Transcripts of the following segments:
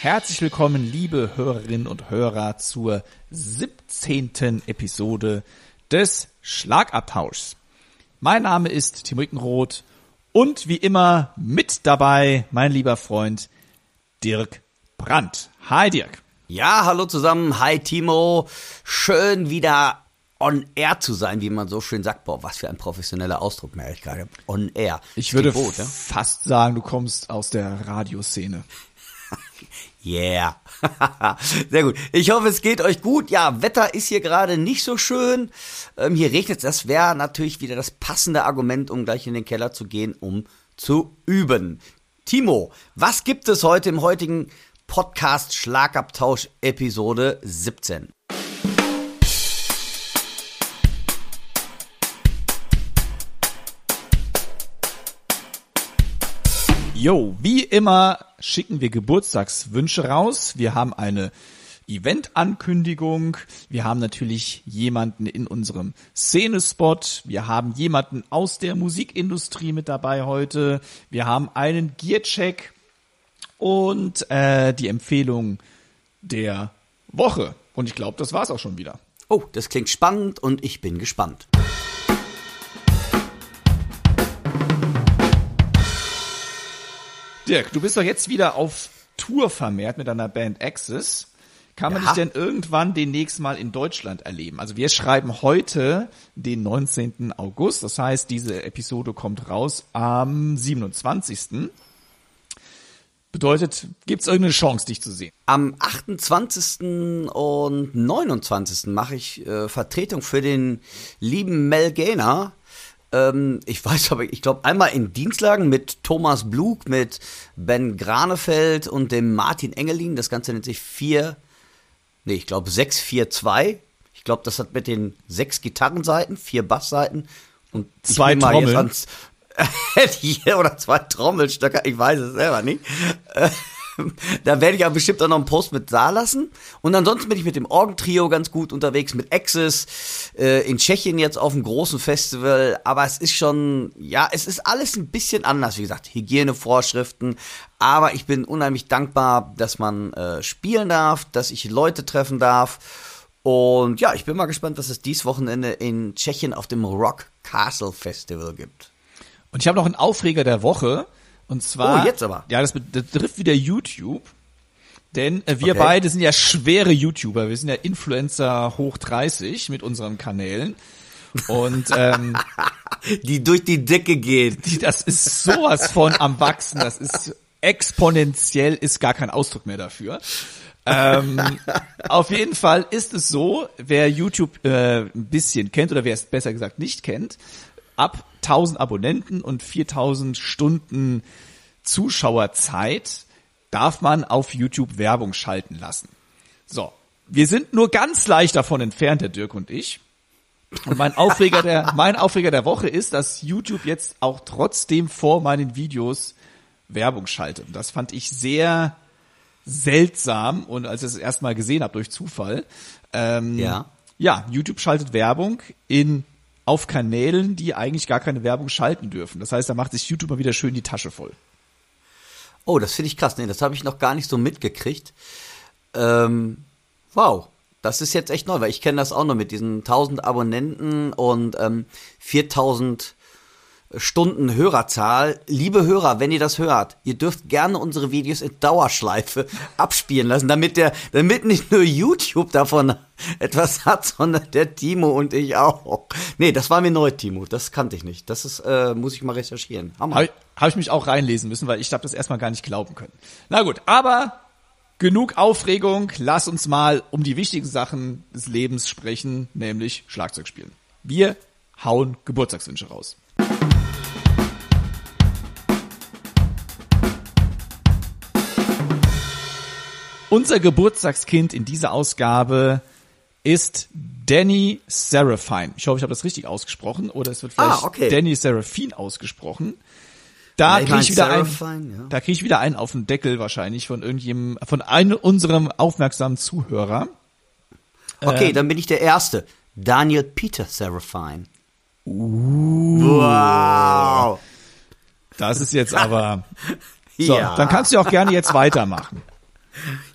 Herzlich willkommen, liebe Hörerinnen und Hörer, zur 17. Episode des Schlagabtauschs. Mein Name ist Timo Ickenroth und wie immer mit dabei mein lieber Freund Dirk Brandt. Hi Dirk. Ja, hallo zusammen. Hi Timo. Schön wieder on air zu sein, wie man so schön sagt. Boah, was für ein professioneller Ausdruck, merke ich gerade. On air. Ich würde Boot, fast sagen, du kommst aus der Radioszene. Yeah. Sehr gut. Ich hoffe, es geht euch gut. Ja, Wetter ist hier gerade nicht so schön. Ähm, hier regnet es. Das wäre natürlich wieder das passende Argument, um gleich in den Keller zu gehen, um zu üben. Timo, was gibt es heute im heutigen Podcast Schlagabtausch Episode 17? Jo, wie immer schicken wir Geburtstagswünsche raus. Wir haben eine Event-Ankündigung. Wir haben natürlich jemanden in unserem Szenespot. Wir haben jemanden aus der Musikindustrie mit dabei heute. Wir haben einen Gearcheck und äh, die Empfehlung der Woche. Und ich glaube, das war's auch schon wieder. Oh, das klingt spannend und ich bin gespannt. Dirk, du bist doch jetzt wieder auf Tour vermehrt mit deiner Band Axis. Kann man ja. dich denn irgendwann demnächst mal in Deutschland erleben? Also wir schreiben heute den 19. August. Das heißt, diese Episode kommt raus am 27. Bedeutet, gibt es irgendeine Chance, dich zu sehen? Am 28. und 29. mache ich äh, Vertretung für den lieben Mel Gainer ähm, ich weiß aber, ich glaube einmal in Dienstlagen mit Thomas Blug, mit Ben Granefeld und dem Martin Engelin. Das Ganze nennt sich 4, nee, ich glaube 642. Ich glaube, das hat mit den sechs Gitarrenseiten, vier Bassseiten und zwei Trommeln. oder zwei Trommelstöcker, ich weiß es selber nicht. da werde ich aber bestimmt auch noch einen Post mit da lassen. Und ansonsten bin ich mit dem Orgentrio ganz gut unterwegs, mit Axis, äh, in Tschechien jetzt auf einem großen Festival. Aber es ist schon, ja, es ist alles ein bisschen anders. Wie gesagt, Hygienevorschriften. Aber ich bin unheimlich dankbar, dass man äh, spielen darf, dass ich Leute treffen darf. Und ja, ich bin mal gespannt, was es dies Wochenende in Tschechien auf dem Rock Castle Festival gibt. Und ich habe noch einen Aufreger der Woche. Und zwar. Oh, jetzt aber. Ja, das betrifft wieder YouTube. Denn äh, wir okay. beide sind ja schwere YouTuber. Wir sind ja Influencer hoch 30 mit unseren Kanälen. Und ähm, die durch die Decke gehen. Die, das ist sowas von am Wachsen. Das ist exponentiell, ist gar kein Ausdruck mehr dafür. ähm, auf jeden Fall ist es so, wer YouTube äh, ein bisschen kennt oder wer es besser gesagt nicht kennt, ab 1000 Abonnenten und 4000 Stunden Zuschauerzeit darf man auf YouTube Werbung schalten lassen. So. Wir sind nur ganz leicht davon entfernt, der Dirk und ich. Und mein Aufreger der, mein Aufreger der Woche ist, dass YouTube jetzt auch trotzdem vor meinen Videos Werbung schaltet. Und das fand ich sehr seltsam und als ich es erstmal gesehen habe durch Zufall. Ähm, ja. Ja, YouTube schaltet Werbung in auf Kanälen, die eigentlich gar keine Werbung schalten dürfen. Das heißt, da macht sich YouTube mal wieder schön die Tasche voll. Oh, das finde ich krass. Nee, das habe ich noch gar nicht so mitgekriegt. Ähm, wow, das ist jetzt echt neu, weil ich kenne das auch noch mit diesen 1000 Abonnenten und ähm, 4000 Stunden Hörerzahl. Liebe Hörer, wenn ihr das hört, ihr dürft gerne unsere Videos in Dauerschleife abspielen lassen, damit der, damit nicht nur YouTube davon etwas hat, sondern der Timo und ich auch. Nee, das war mir neu, Timo. Das kannte ich nicht. Das ist, äh, muss ich mal recherchieren. Habe hab ich mich auch reinlesen müssen, weil ich habe das erstmal gar nicht glauben können. Na gut, aber genug Aufregung. Lass uns mal um die wichtigen Sachen des Lebens sprechen, nämlich Schlagzeug spielen. Wir hauen Geburtstagswünsche raus. Unser Geburtstagskind in dieser Ausgabe ist Danny Seraphine. Ich hoffe, ich habe das richtig ausgesprochen oder es wird vielleicht Ah, okay. Danny Seraphine ausgesprochen. Da kriege ich wieder einen, ja. da kriege ich wieder einen auf den Deckel wahrscheinlich von irgendjemandem, von einem unserem aufmerksamen Zuhörer. Okay, dann bin ich der Erste. Daniel Peter Seraphine. Wow. Das ist jetzt aber. So, ja. dann kannst du auch gerne jetzt weitermachen.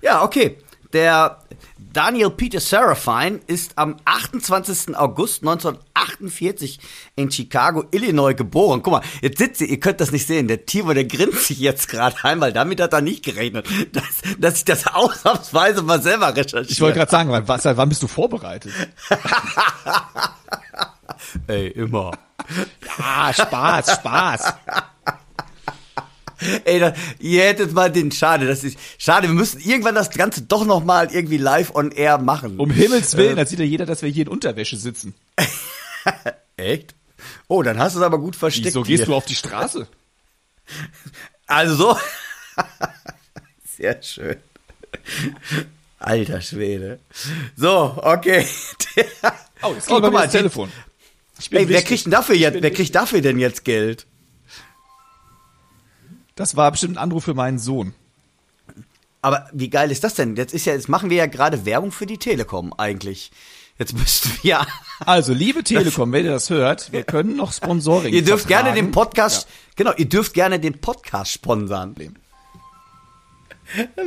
Ja, okay. Der Daniel Peter Seraphine ist am 28. August 1948 in Chicago, Illinois geboren. Guck mal, jetzt sitzt ihr, ihr könnt das nicht sehen. Der Timo, der grinst sich jetzt gerade ein, weil damit hat er nicht gerechnet, dass, dass ich das ausnahmsweise mal selber recherchiere. Ich wollte gerade sagen, wann, was- wann bist du vorbereitet? Ey, immer. Ah, Spaß, Spaß. Ey, da, ihr hättet mal den, schade, das ist, schade, wir müssen irgendwann das Ganze doch noch mal irgendwie live on air machen. Um Himmels Willen, da sieht ja jeder, dass wir hier in Unterwäsche sitzen. Echt? Oh, dann hast du es aber gut versteckt. Wieso gehst hier. du auf die Straße? Also so. Sehr schön. Alter Schwede. So, okay. Oh, jetzt Oh, geht guck mal, die- Telefon. Ey, wer kriegt denn dafür jetzt, wer kriegt dafür denn jetzt Geld? Das war bestimmt ein Anruf für meinen Sohn. Aber wie geil ist das denn? Jetzt ist ja, jetzt machen wir ja gerade Werbung für die Telekom eigentlich. Jetzt müssten wir. Also, liebe Telekom, wenn ihr das hört, wir können noch Sponsoring Ihr dürft gerne vertragen. den Podcast, genau, ihr dürft gerne den Podcast sponsern.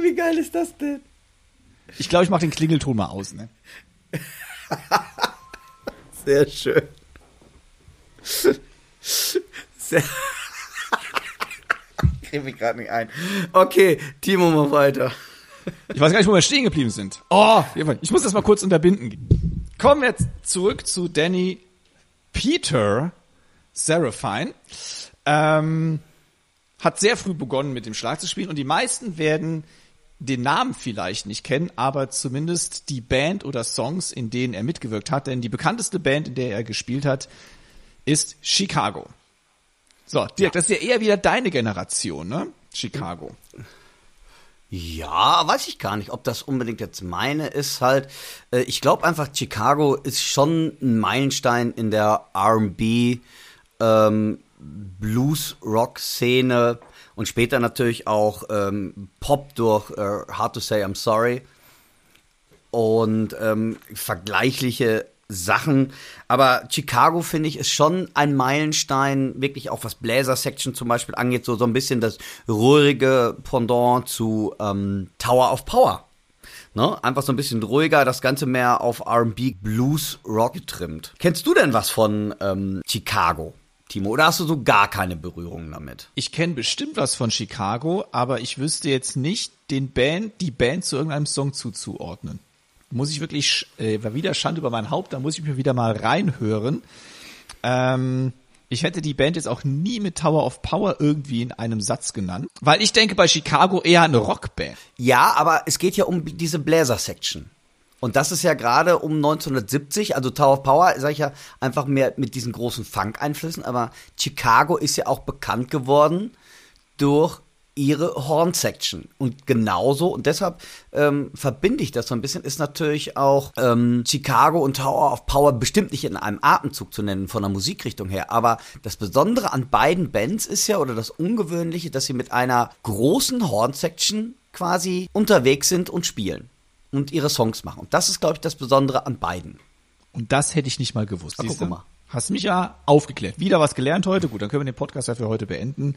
Wie geil ist das denn? Ich glaube, ich mache den Klingelton mal aus. Ne? Sehr schön. Sehr Krieg mich gerade nicht ein. Okay, Timo, mal weiter. Ich weiß gar nicht, wo wir stehen geblieben sind. Oh, ich muss das mal kurz unterbinden. Kommen wir jetzt zurück zu Danny Peter Seraphine. Ähm, hat sehr früh begonnen mit dem Schlagzeugspielen und die meisten werden den Namen vielleicht nicht kennen, aber zumindest die Band oder Songs, in denen er mitgewirkt hat. Denn die bekannteste Band, in der er gespielt hat, ist Chicago. So, Dirk, das ist ja eher wieder deine Generation, ne? Chicago. Ja, weiß ich gar nicht, ob das unbedingt jetzt meine ist halt. Äh, ich glaube einfach, Chicago ist schon ein Meilenstein in der R&B, ähm, Blues-Rock-Szene und später natürlich auch ähm, Pop durch äh, Hard to Say I'm Sorry und ähm, vergleichliche Sachen. Aber Chicago, finde ich, ist schon ein Meilenstein, wirklich auch was Bläser-Section zum Beispiel angeht, so, so ein bisschen das ruhige Pendant zu ähm, Tower of Power. Ne? Einfach so ein bisschen ruhiger, das Ganze mehr auf R&B, Blues, Rock getrimmt. Kennst du denn was von ähm, Chicago, Timo? Oder hast du so gar keine Berührung damit? Ich kenne bestimmt was von Chicago, aber ich wüsste jetzt nicht den Band, die Band zu irgendeinem Song zuzuordnen. Muss ich wirklich, äh, war wieder Schand über mein Haupt, da muss ich mir wieder mal reinhören. Ähm, ich hätte die Band jetzt auch nie mit Tower of Power irgendwie in einem Satz genannt, weil ich denke bei Chicago eher eine Rockband. Ja, aber es geht ja um diese Bläser-Section. Und das ist ja gerade um 1970, also Tower of Power, sage ich ja, einfach mehr mit diesen großen Funk-Einflüssen, aber Chicago ist ja auch bekannt geworden durch ihre Horn-Section. Und genauso, und deshalb ähm, verbinde ich das so ein bisschen, ist natürlich auch ähm, Chicago und Tower of Power bestimmt nicht in einem Atemzug zu nennen von der Musikrichtung her. Aber das Besondere an beiden Bands ist ja, oder das Ungewöhnliche, dass sie mit einer großen Horn-Section quasi unterwegs sind und spielen und ihre Songs machen. Und das ist, glaube ich, das Besondere an beiden. Und das hätte ich nicht mal gewusst. Ach, guck mal. Hast mich ja aufgeklärt. Wieder was gelernt heute. Gut, dann können wir den Podcast ja für heute beenden.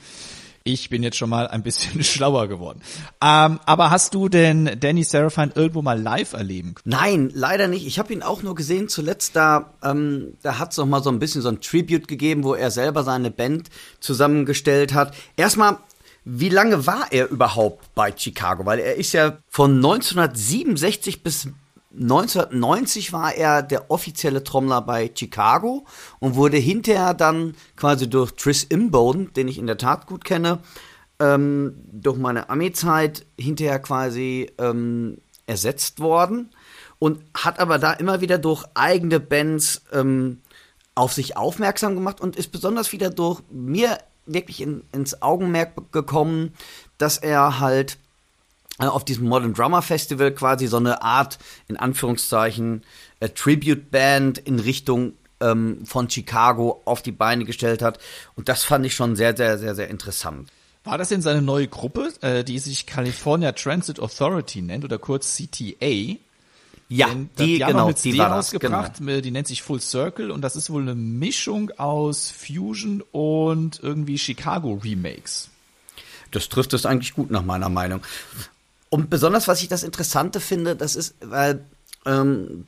Ich bin jetzt schon mal ein bisschen schlauer geworden. Ähm, aber hast du denn Danny Seraphine irgendwo mal live erleben können? Nein, leider nicht. Ich habe ihn auch nur gesehen zuletzt da, ähm, da hat es noch mal so ein bisschen so ein Tribute gegeben, wo er selber seine Band zusammengestellt hat. Erstmal, wie lange war er überhaupt bei Chicago? Weil er ist ja von 1967 bis 1990 war er der offizielle Trommler bei Chicago und wurde hinterher dann quasi durch Tris Imboden, den ich in der Tat gut kenne, ähm, durch meine Ami-Zeit hinterher quasi ähm, ersetzt worden und hat aber da immer wieder durch eigene Bands ähm, auf sich aufmerksam gemacht und ist besonders wieder durch mir wirklich in, ins Augenmerk gekommen, dass er halt auf diesem Modern Drummer Festival quasi so eine Art, in Anführungszeichen, äh, Tribute Band in Richtung ähm, von Chicago auf die Beine gestellt hat. Und das fand ich schon sehr, sehr, sehr, sehr interessant. War das denn seine neue Gruppe, äh, die sich California Transit Authority nennt oder kurz CTA? Ja, Denn die, die haben genau, eine die CD war das, rausgebracht, genau. die nennt sich Full Circle und das ist wohl eine Mischung aus Fusion und irgendwie Chicago Remakes. Das trifft es eigentlich gut nach meiner Meinung. Und besonders, was ich das Interessante finde, das ist, weil ähm,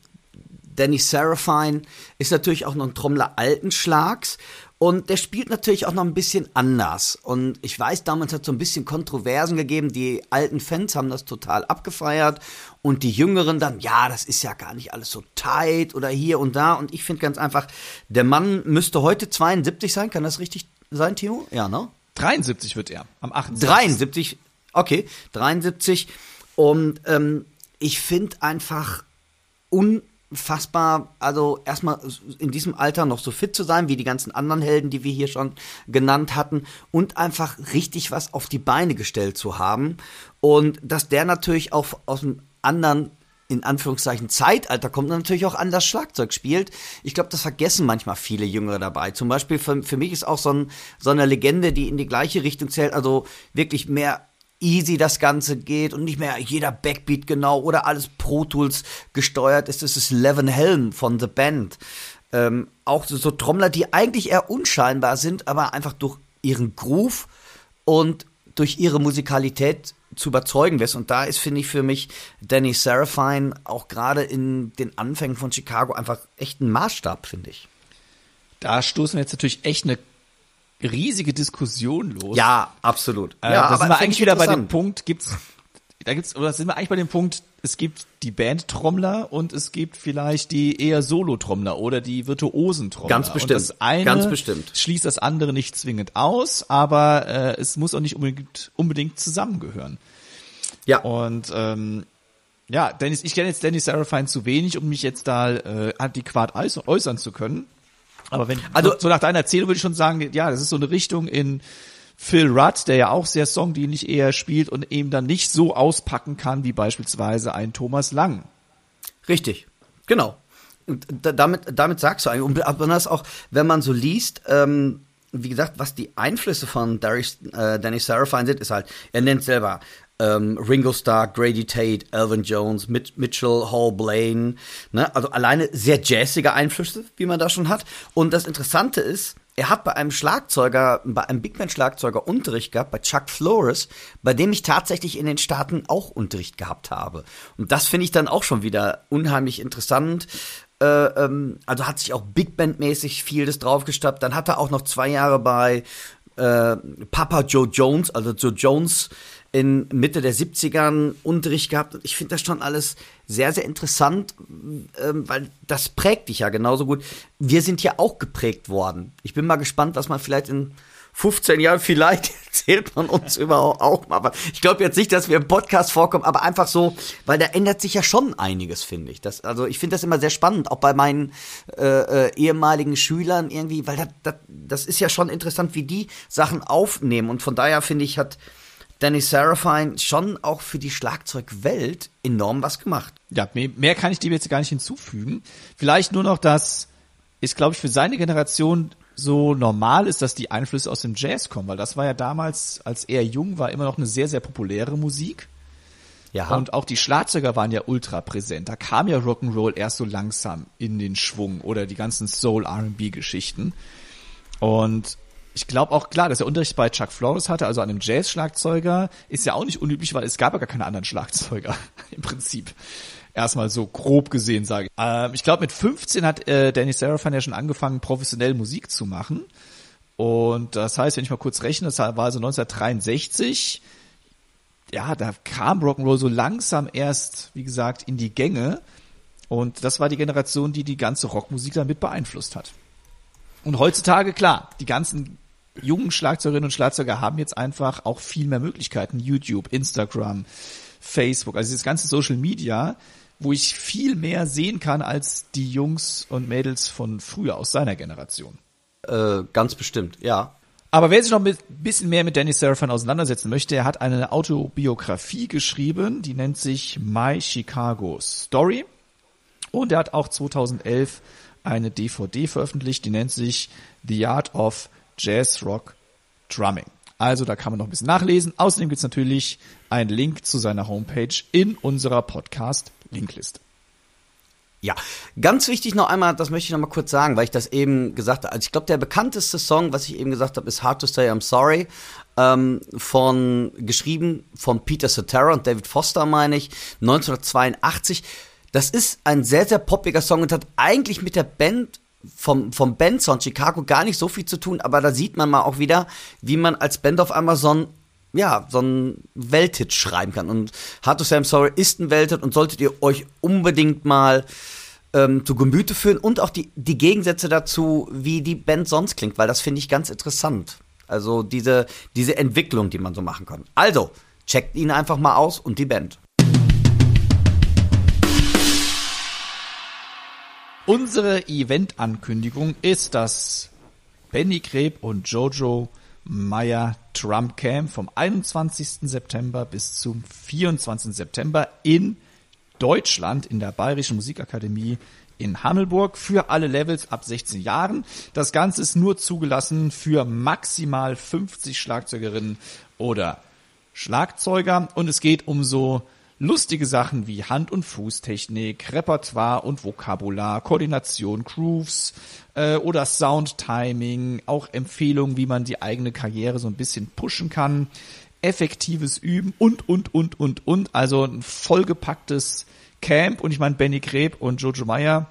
Danny Serafine ist natürlich auch noch ein Trommler alten Schlags und der spielt natürlich auch noch ein bisschen anders. Und ich weiß, damals hat es so ein bisschen Kontroversen gegeben. Die alten Fans haben das total abgefeiert und die Jüngeren dann, ja, das ist ja gar nicht alles so tight oder hier und da. Und ich finde ganz einfach, der Mann müsste heute 72 sein. Kann das richtig sein, Timo? Ja, ne? 73 wird er, am 28. 73, okay, 73. Und ähm, ich finde einfach unfassbar, also erstmal in diesem Alter noch so fit zu sein, wie die ganzen anderen Helden, die wir hier schon genannt hatten, und einfach richtig was auf die Beine gestellt zu haben. Und dass der natürlich auch aus einem anderen in Anführungszeichen Zeitalter kommt und natürlich auch anders Schlagzeug spielt. Ich glaube, das vergessen manchmal viele Jüngere dabei. Zum Beispiel für, für mich ist auch so, ein, so eine Legende, die in die gleiche Richtung zählt, also wirklich mehr easy das Ganze geht und nicht mehr jeder Backbeat genau oder alles Pro Tools gesteuert ist. Das ist Levin Helm von The Band. Ähm, auch so, so Trommler, die eigentlich eher unscheinbar sind, aber einfach durch ihren Groove und durch ihre Musikalität zu überzeugen lässt. Und da ist, finde ich, für mich Danny Serafine auch gerade in den Anfängen von Chicago einfach echt ein Maßstab, finde ich. Da stoßen wir jetzt natürlich echt eine riesige Diskussion los. Ja, absolut. Äh, ja, da sind wir eigentlich ich wieder bei dem. Punkt, gibt's, da gibt's, oder sind wir eigentlich bei dem Punkt, es gibt die Band-Trommler und es gibt vielleicht die eher Solo-Trommler oder die Virtuosen-Trommler. Ganz bestimmt. Und das eine Ganz bestimmt. schließt das andere nicht zwingend aus, aber äh, es muss auch nicht unbedingt, unbedingt zusammengehören. Ja. Und ähm, ja, Dennis, ich kenne jetzt Dennis Serafine zu wenig, um mich jetzt da äh, adäquat äuß- äußern zu können. Aber wenn Also- so, nach deiner Erzählung würde ich schon sagen, ja, das ist so eine Richtung in Phil Rudd, der ja auch sehr songdienlich eher spielt und eben dann nicht so auspacken kann wie beispielsweise ein Thomas Lang. Richtig, genau. Und da, damit, damit sagst du eigentlich, und besonders auch, wenn man so liest, ähm, wie gesagt, was die Einflüsse von Darius, äh, Danny Serafine sind, ist halt, er nennt selber ähm, Ringo Starr, Grady Tate, Alvin Jones, Mit Mitchell, Hall Blaine, ne? also alleine sehr jazzige Einflüsse, wie man da schon hat. Und das Interessante ist, er hat bei einem Schlagzeuger, bei einem Big Band Schlagzeuger Unterricht gehabt, bei Chuck Flores, bei dem ich tatsächlich in den Staaten auch Unterricht gehabt habe. Und das finde ich dann auch schon wieder unheimlich interessant. Äh, ähm, also hat sich auch Big Band mäßig vieles draufgestappt. Dann hat er auch noch zwei Jahre bei äh, Papa Joe Jones, also Joe Jones in Mitte der 70ern Unterricht gehabt. Ich finde das schon alles sehr, sehr interessant, ähm, weil das prägt dich ja genauso gut. Wir sind ja auch geprägt worden. Ich bin mal gespannt, was man vielleicht in 15 Jahren, vielleicht erzählt man uns überhaupt auch mal. Aber ich glaube jetzt nicht, dass wir im Podcast vorkommen, aber einfach so, weil da ändert sich ja schon einiges, finde ich. Das, also ich finde das immer sehr spannend, auch bei meinen äh, äh, ehemaligen Schülern irgendwie, weil das, das, das ist ja schon interessant, wie die Sachen aufnehmen. Und von daher finde ich, hat Danny Serafine schon auch für die Schlagzeugwelt enorm was gemacht. Ja, mehr, kann ich dem jetzt gar nicht hinzufügen. Vielleicht nur noch, dass ist, glaube ich, für seine Generation so normal ist, dass die Einflüsse aus dem Jazz kommen, weil das war ja damals, als er jung war, immer noch eine sehr, sehr populäre Musik. Ja. Und auch die Schlagzeuger waren ja ultra präsent. Da kam ja Rock'n'Roll erst so langsam in den Schwung oder die ganzen Soul R&B Geschichten. Und ich glaube auch klar, dass er Unterricht bei Chuck Flores hatte, also einem Jazz-Schlagzeuger, ist ja auch nicht unüblich, weil es gab ja gar keine anderen Schlagzeuger im Prinzip. Erstmal so grob gesehen, sage ich. Ähm, ich glaube, mit 15 hat äh, Danny Serafine ja schon angefangen, professionell Musik zu machen. Und das heißt, wenn ich mal kurz rechne, das war also 1963, ja, da kam Rock'n'Roll so langsam erst, wie gesagt, in die Gänge. Und das war die Generation, die die ganze Rockmusik damit beeinflusst hat. Und heutzutage, klar, die ganzen jungen Schlagzeugerinnen und Schlagzeuger haben jetzt einfach auch viel mehr Möglichkeiten. YouTube, Instagram, Facebook, also das ganze Social Media, wo ich viel mehr sehen kann als die Jungs und Mädels von früher aus seiner Generation. Äh, ganz bestimmt, ja. Aber wer sich noch ein bisschen mehr mit Danny Serafin auseinandersetzen möchte, er hat eine Autobiografie geschrieben, die nennt sich My Chicago Story. Und er hat auch 2011 eine DVD veröffentlicht, die nennt sich The Art of Jazz Rock Drumming. Also da kann man noch ein bisschen nachlesen. Außerdem gibt's natürlich einen Link zu seiner Homepage in unserer Podcast-Linkliste. Ja, ganz wichtig noch einmal, das möchte ich noch mal kurz sagen, weil ich das eben gesagt habe. Also ich glaube, der bekannteste Song, was ich eben gesagt habe, ist Hard to Say I'm Sorry, ähm, von geschrieben von Peter Cetera und David Foster, meine ich, 1982. Das ist ein sehr, sehr poppiger Song und hat eigentlich mit der Band vom, vom Bandsound Chicago gar nicht so viel zu tun, aber da sieht man mal auch wieder, wie man als Band auf ein ja, so ein Welthit schreiben kann. Und Hard to Say I'm Sorry ist ein Welthit und solltet ihr euch unbedingt mal ähm, zu Gemüte führen und auch die, die Gegensätze dazu, wie die Band sonst klingt, weil das finde ich ganz interessant. Also diese, diese Entwicklung, die man so machen kann. Also, checkt ihn einfach mal aus und die Band. Unsere Event-Ankündigung ist das Benny Kreb und Jojo Meyer Trump Camp vom 21. September bis zum 24. September in Deutschland in der Bayerischen Musikakademie in Hammelburg für alle Levels ab 16 Jahren. Das Ganze ist nur zugelassen für maximal 50 Schlagzeugerinnen oder Schlagzeuger und es geht um so lustige Sachen wie Hand- und Fußtechnik, Repertoire und Vokabular, Koordination, Grooves äh, oder Soundtiming, auch Empfehlungen, wie man die eigene Karriere so ein bisschen pushen kann, effektives Üben und, und, und, und, und. Also ein vollgepacktes Camp und ich meine Benny Greb und Jojo Meyer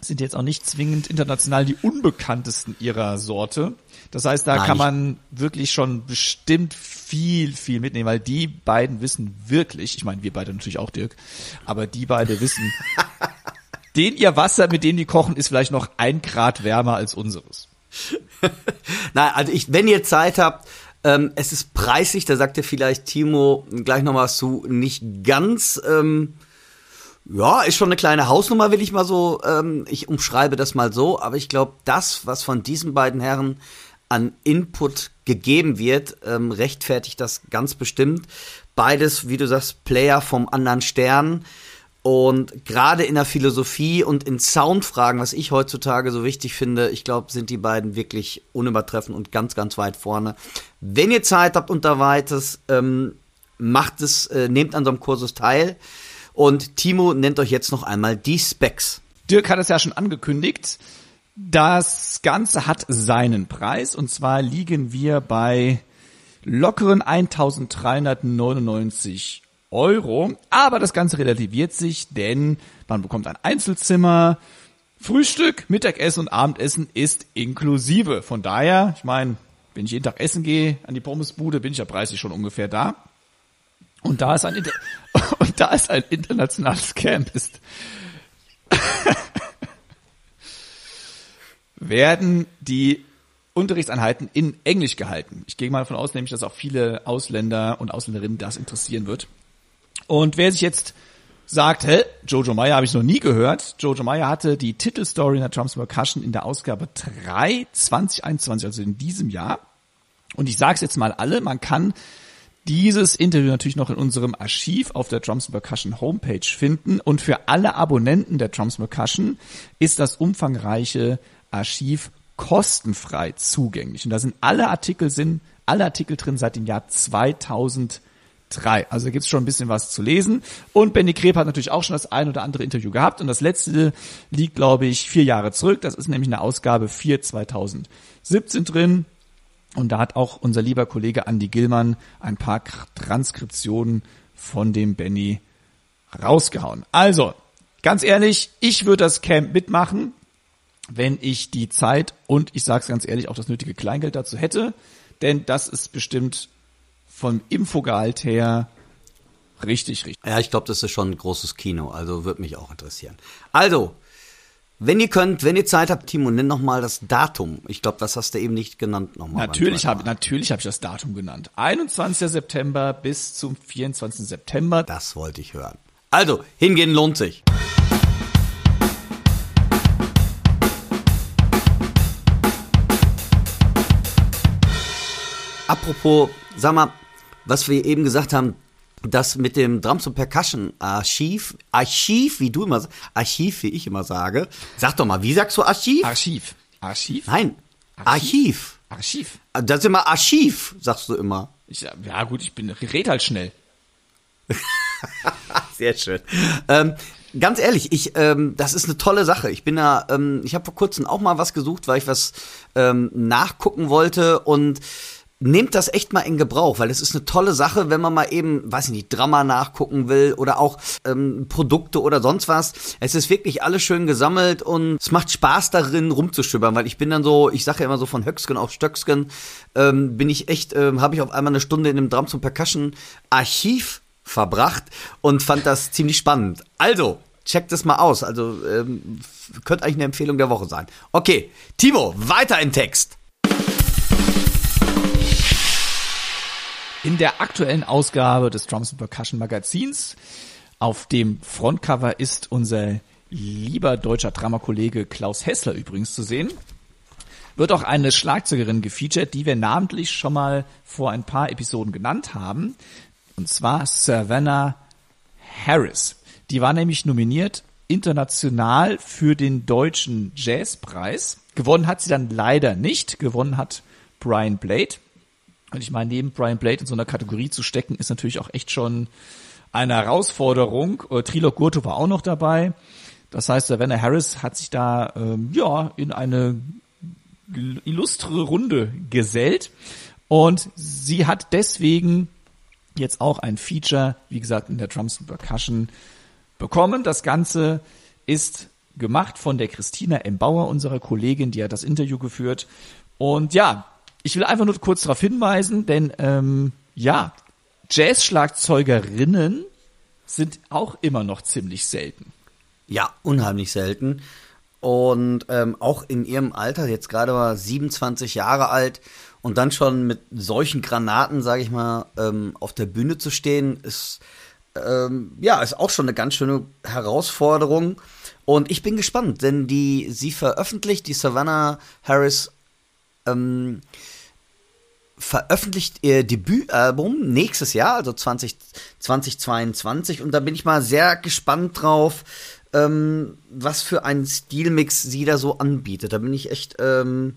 sind jetzt auch nicht zwingend international die unbekanntesten ihrer Sorte. Das heißt, da Nein, kann man wirklich schon bestimmt viel, viel mitnehmen, weil die beiden wissen wirklich, ich meine, wir beide natürlich auch, Dirk, aber die beide wissen, den ihr Wasser, mit dem die kochen, ist vielleicht noch ein Grad wärmer als unseres. Nein, also ich, wenn ihr Zeit habt, ähm, es ist preislich, da sagt ihr vielleicht Timo gleich noch was zu, nicht ganz, ähm, ja, ist schon eine kleine Hausnummer, will ich mal so, ähm, ich umschreibe das mal so, aber ich glaube, das, was von diesen beiden Herren an Input gegeben wird, ähm, rechtfertigt das ganz bestimmt. Beides, wie du sagst, Player vom anderen Stern. Und gerade in der Philosophie und in Soundfragen, was ich heutzutage so wichtig finde, ich glaube, sind die beiden wirklich unübertreffend und ganz, ganz weit vorne. Wenn ihr Zeit habt und da weites, ähm, macht es, äh, nehmt an so einem Kursus teil. Und Timo nennt euch jetzt noch einmal die Specs. Dirk hat es ja schon angekündigt. Das Ganze hat seinen Preis und zwar liegen wir bei lockeren 1399 Euro. Aber das Ganze relativiert sich, denn man bekommt ein Einzelzimmer, Frühstück, Mittagessen und Abendessen ist inklusive. Von daher, ich meine, wenn ich jeden Tag essen gehe an die Pommesbude, bin ich ja preislich schon ungefähr da. Und da ist ein, Inter und da ist ein internationales Camp ist, werden die Unterrichtseinheiten in Englisch gehalten. Ich gehe mal davon aus, nämlich, dass auch viele Ausländer und Ausländerinnen das interessieren wird. Und wer sich jetzt sagt, hä, Jojo Meyer habe ich noch nie gehört. Jojo Meyer hatte die Titelstory in der Trumps Percussion in der Ausgabe 3 2021, also in diesem Jahr. Und ich sage es jetzt mal alle, man kann dieses Interview natürlich noch in unserem Archiv auf der Drums Percussion Homepage finden. Und für alle Abonnenten der Drums Percussion ist das umfangreiche Archiv kostenfrei zugänglich. Und da sind alle Artikel sind, alle Artikel drin seit dem Jahr 2003. Also da gibt's schon ein bisschen was zu lesen. Und Benny Kreb hat natürlich auch schon das ein oder andere Interview gehabt. Und das letzte liegt, glaube ich, vier Jahre zurück. Das ist nämlich eine Ausgabe 4 2017 drin. Und da hat auch unser lieber Kollege Andy Gillmann ein paar Transkriptionen von dem Benny rausgehauen. Also, ganz ehrlich, ich würde das Camp mitmachen, wenn ich die Zeit und ich sage es ganz ehrlich auch das nötige Kleingeld dazu hätte, denn das ist bestimmt vom Infogehalt her richtig, richtig. Ja, ich glaube, das ist schon ein großes Kino, also würde mich auch interessieren. Also, wenn ihr könnt, wenn ihr Zeit habt, Timo, nenn noch mal das Datum. Ich glaube, das hast du eben nicht genannt nochmal. Natürlich habe natürlich hab ich das Datum genannt. 21. September bis zum 24. September. Das wollte ich hören. Also, hingehen lohnt sich. Apropos, sag mal, was wir eben gesagt haben, das mit dem Drums und Percussion Archiv, Archiv, wie du immer, Archiv, wie ich immer sage. Sag doch mal, wie sagst du Archiv? Archiv. Archiv? Nein, Archiv. Archiv. Das ist immer Archiv, sagst du immer. Ich, ja gut, ich bin, red halt schnell. Sehr schön. Ähm, ganz ehrlich, ich, ähm, das ist eine tolle Sache. Ich bin da, ähm, ich habe vor kurzem auch mal was gesucht, weil ich was ähm, nachgucken wollte und nehmt das echt mal in Gebrauch, weil es ist eine tolle Sache, wenn man mal eben, weiß ich nicht, Drama nachgucken will oder auch ähm, Produkte oder sonst was. Es ist wirklich alles schön gesammelt und es macht Spaß darin rumzuschibbern, weil ich bin dann so, ich sage ja immer so von Höcksken auf Stöcksken, ähm, bin ich echt, ähm, habe ich auf einmal eine Stunde in dem Drums und Percussion Archiv verbracht und fand das ziemlich spannend. Also, checkt es mal aus. Also, ähm, könnte eigentlich eine Empfehlung der Woche sein. Okay, Timo, weiter im Text. In der aktuellen Ausgabe des Drums and Percussion Magazins auf dem Frontcover ist unser lieber deutscher Dramakollege Klaus Hessler übrigens zu sehen. Wird auch eine Schlagzeugerin gefeatured, die wir namentlich schon mal vor ein paar Episoden genannt haben. Und zwar Savannah Harris. Die war nämlich nominiert international für den deutschen Jazzpreis. Gewonnen hat sie dann leider nicht. Gewonnen hat Brian Blade. Und ich meine, neben Brian Blade in so einer Kategorie zu stecken, ist natürlich auch echt schon eine Herausforderung. Äh, Trilog Gurto war auch noch dabei. Das heißt, Savannah Harris hat sich da ähm, ja in eine illustre Runde gesellt und sie hat deswegen jetzt auch ein Feature, wie gesagt, in der Drums and Percussion bekommen. Das Ganze ist gemacht von der Christina M. Bauer, unserer Kollegin, die hat das Interview geführt. Und ja, ich will einfach nur kurz darauf hinweisen, denn ähm, ja, Jazz-Schlagzeugerinnen sind auch immer noch ziemlich selten. Ja, unheimlich selten. Und ähm, auch in ihrem Alter, jetzt gerade mal 27 Jahre alt und dann schon mit solchen Granaten, sage ich mal, ähm, auf der Bühne zu stehen, ist ähm, ja ist auch schon eine ganz schöne Herausforderung. Und ich bin gespannt, denn die sie veröffentlicht, die Savannah Harris ähm, veröffentlicht ihr Debütalbum nächstes Jahr, also 20, 2022. Und da bin ich mal sehr gespannt drauf, ähm, was für einen Stilmix sie da so anbietet. Da bin ich echt ähm,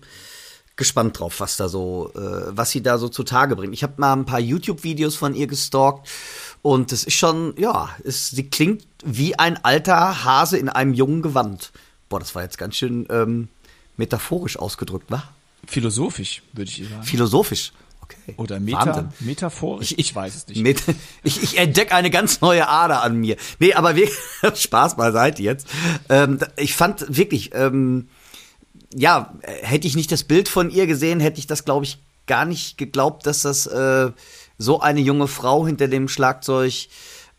gespannt drauf, was da so, äh, was sie da so zutage bringt. Ich habe mal ein paar YouTube-Videos von ihr gestalkt und es ist schon, ja, es, sie klingt wie ein alter Hase in einem jungen Gewand. Boah, das war jetzt ganz schön ähm, metaphorisch ausgedrückt, wa? Philosophisch, würde ich sagen. Philosophisch. Okay. Oder meta, metaphorisch? Ich, ich weiß es nicht. Ich ich entdecke eine ganz neue Ader an mir. Nee, aber wirklich, Spaß beiseite jetzt. Ähm, ich fand wirklich, ähm, ja, hätte ich nicht das Bild von ihr gesehen, hätte ich das, glaube ich, gar nicht geglaubt, dass das äh, so eine junge Frau hinter dem Schlagzeug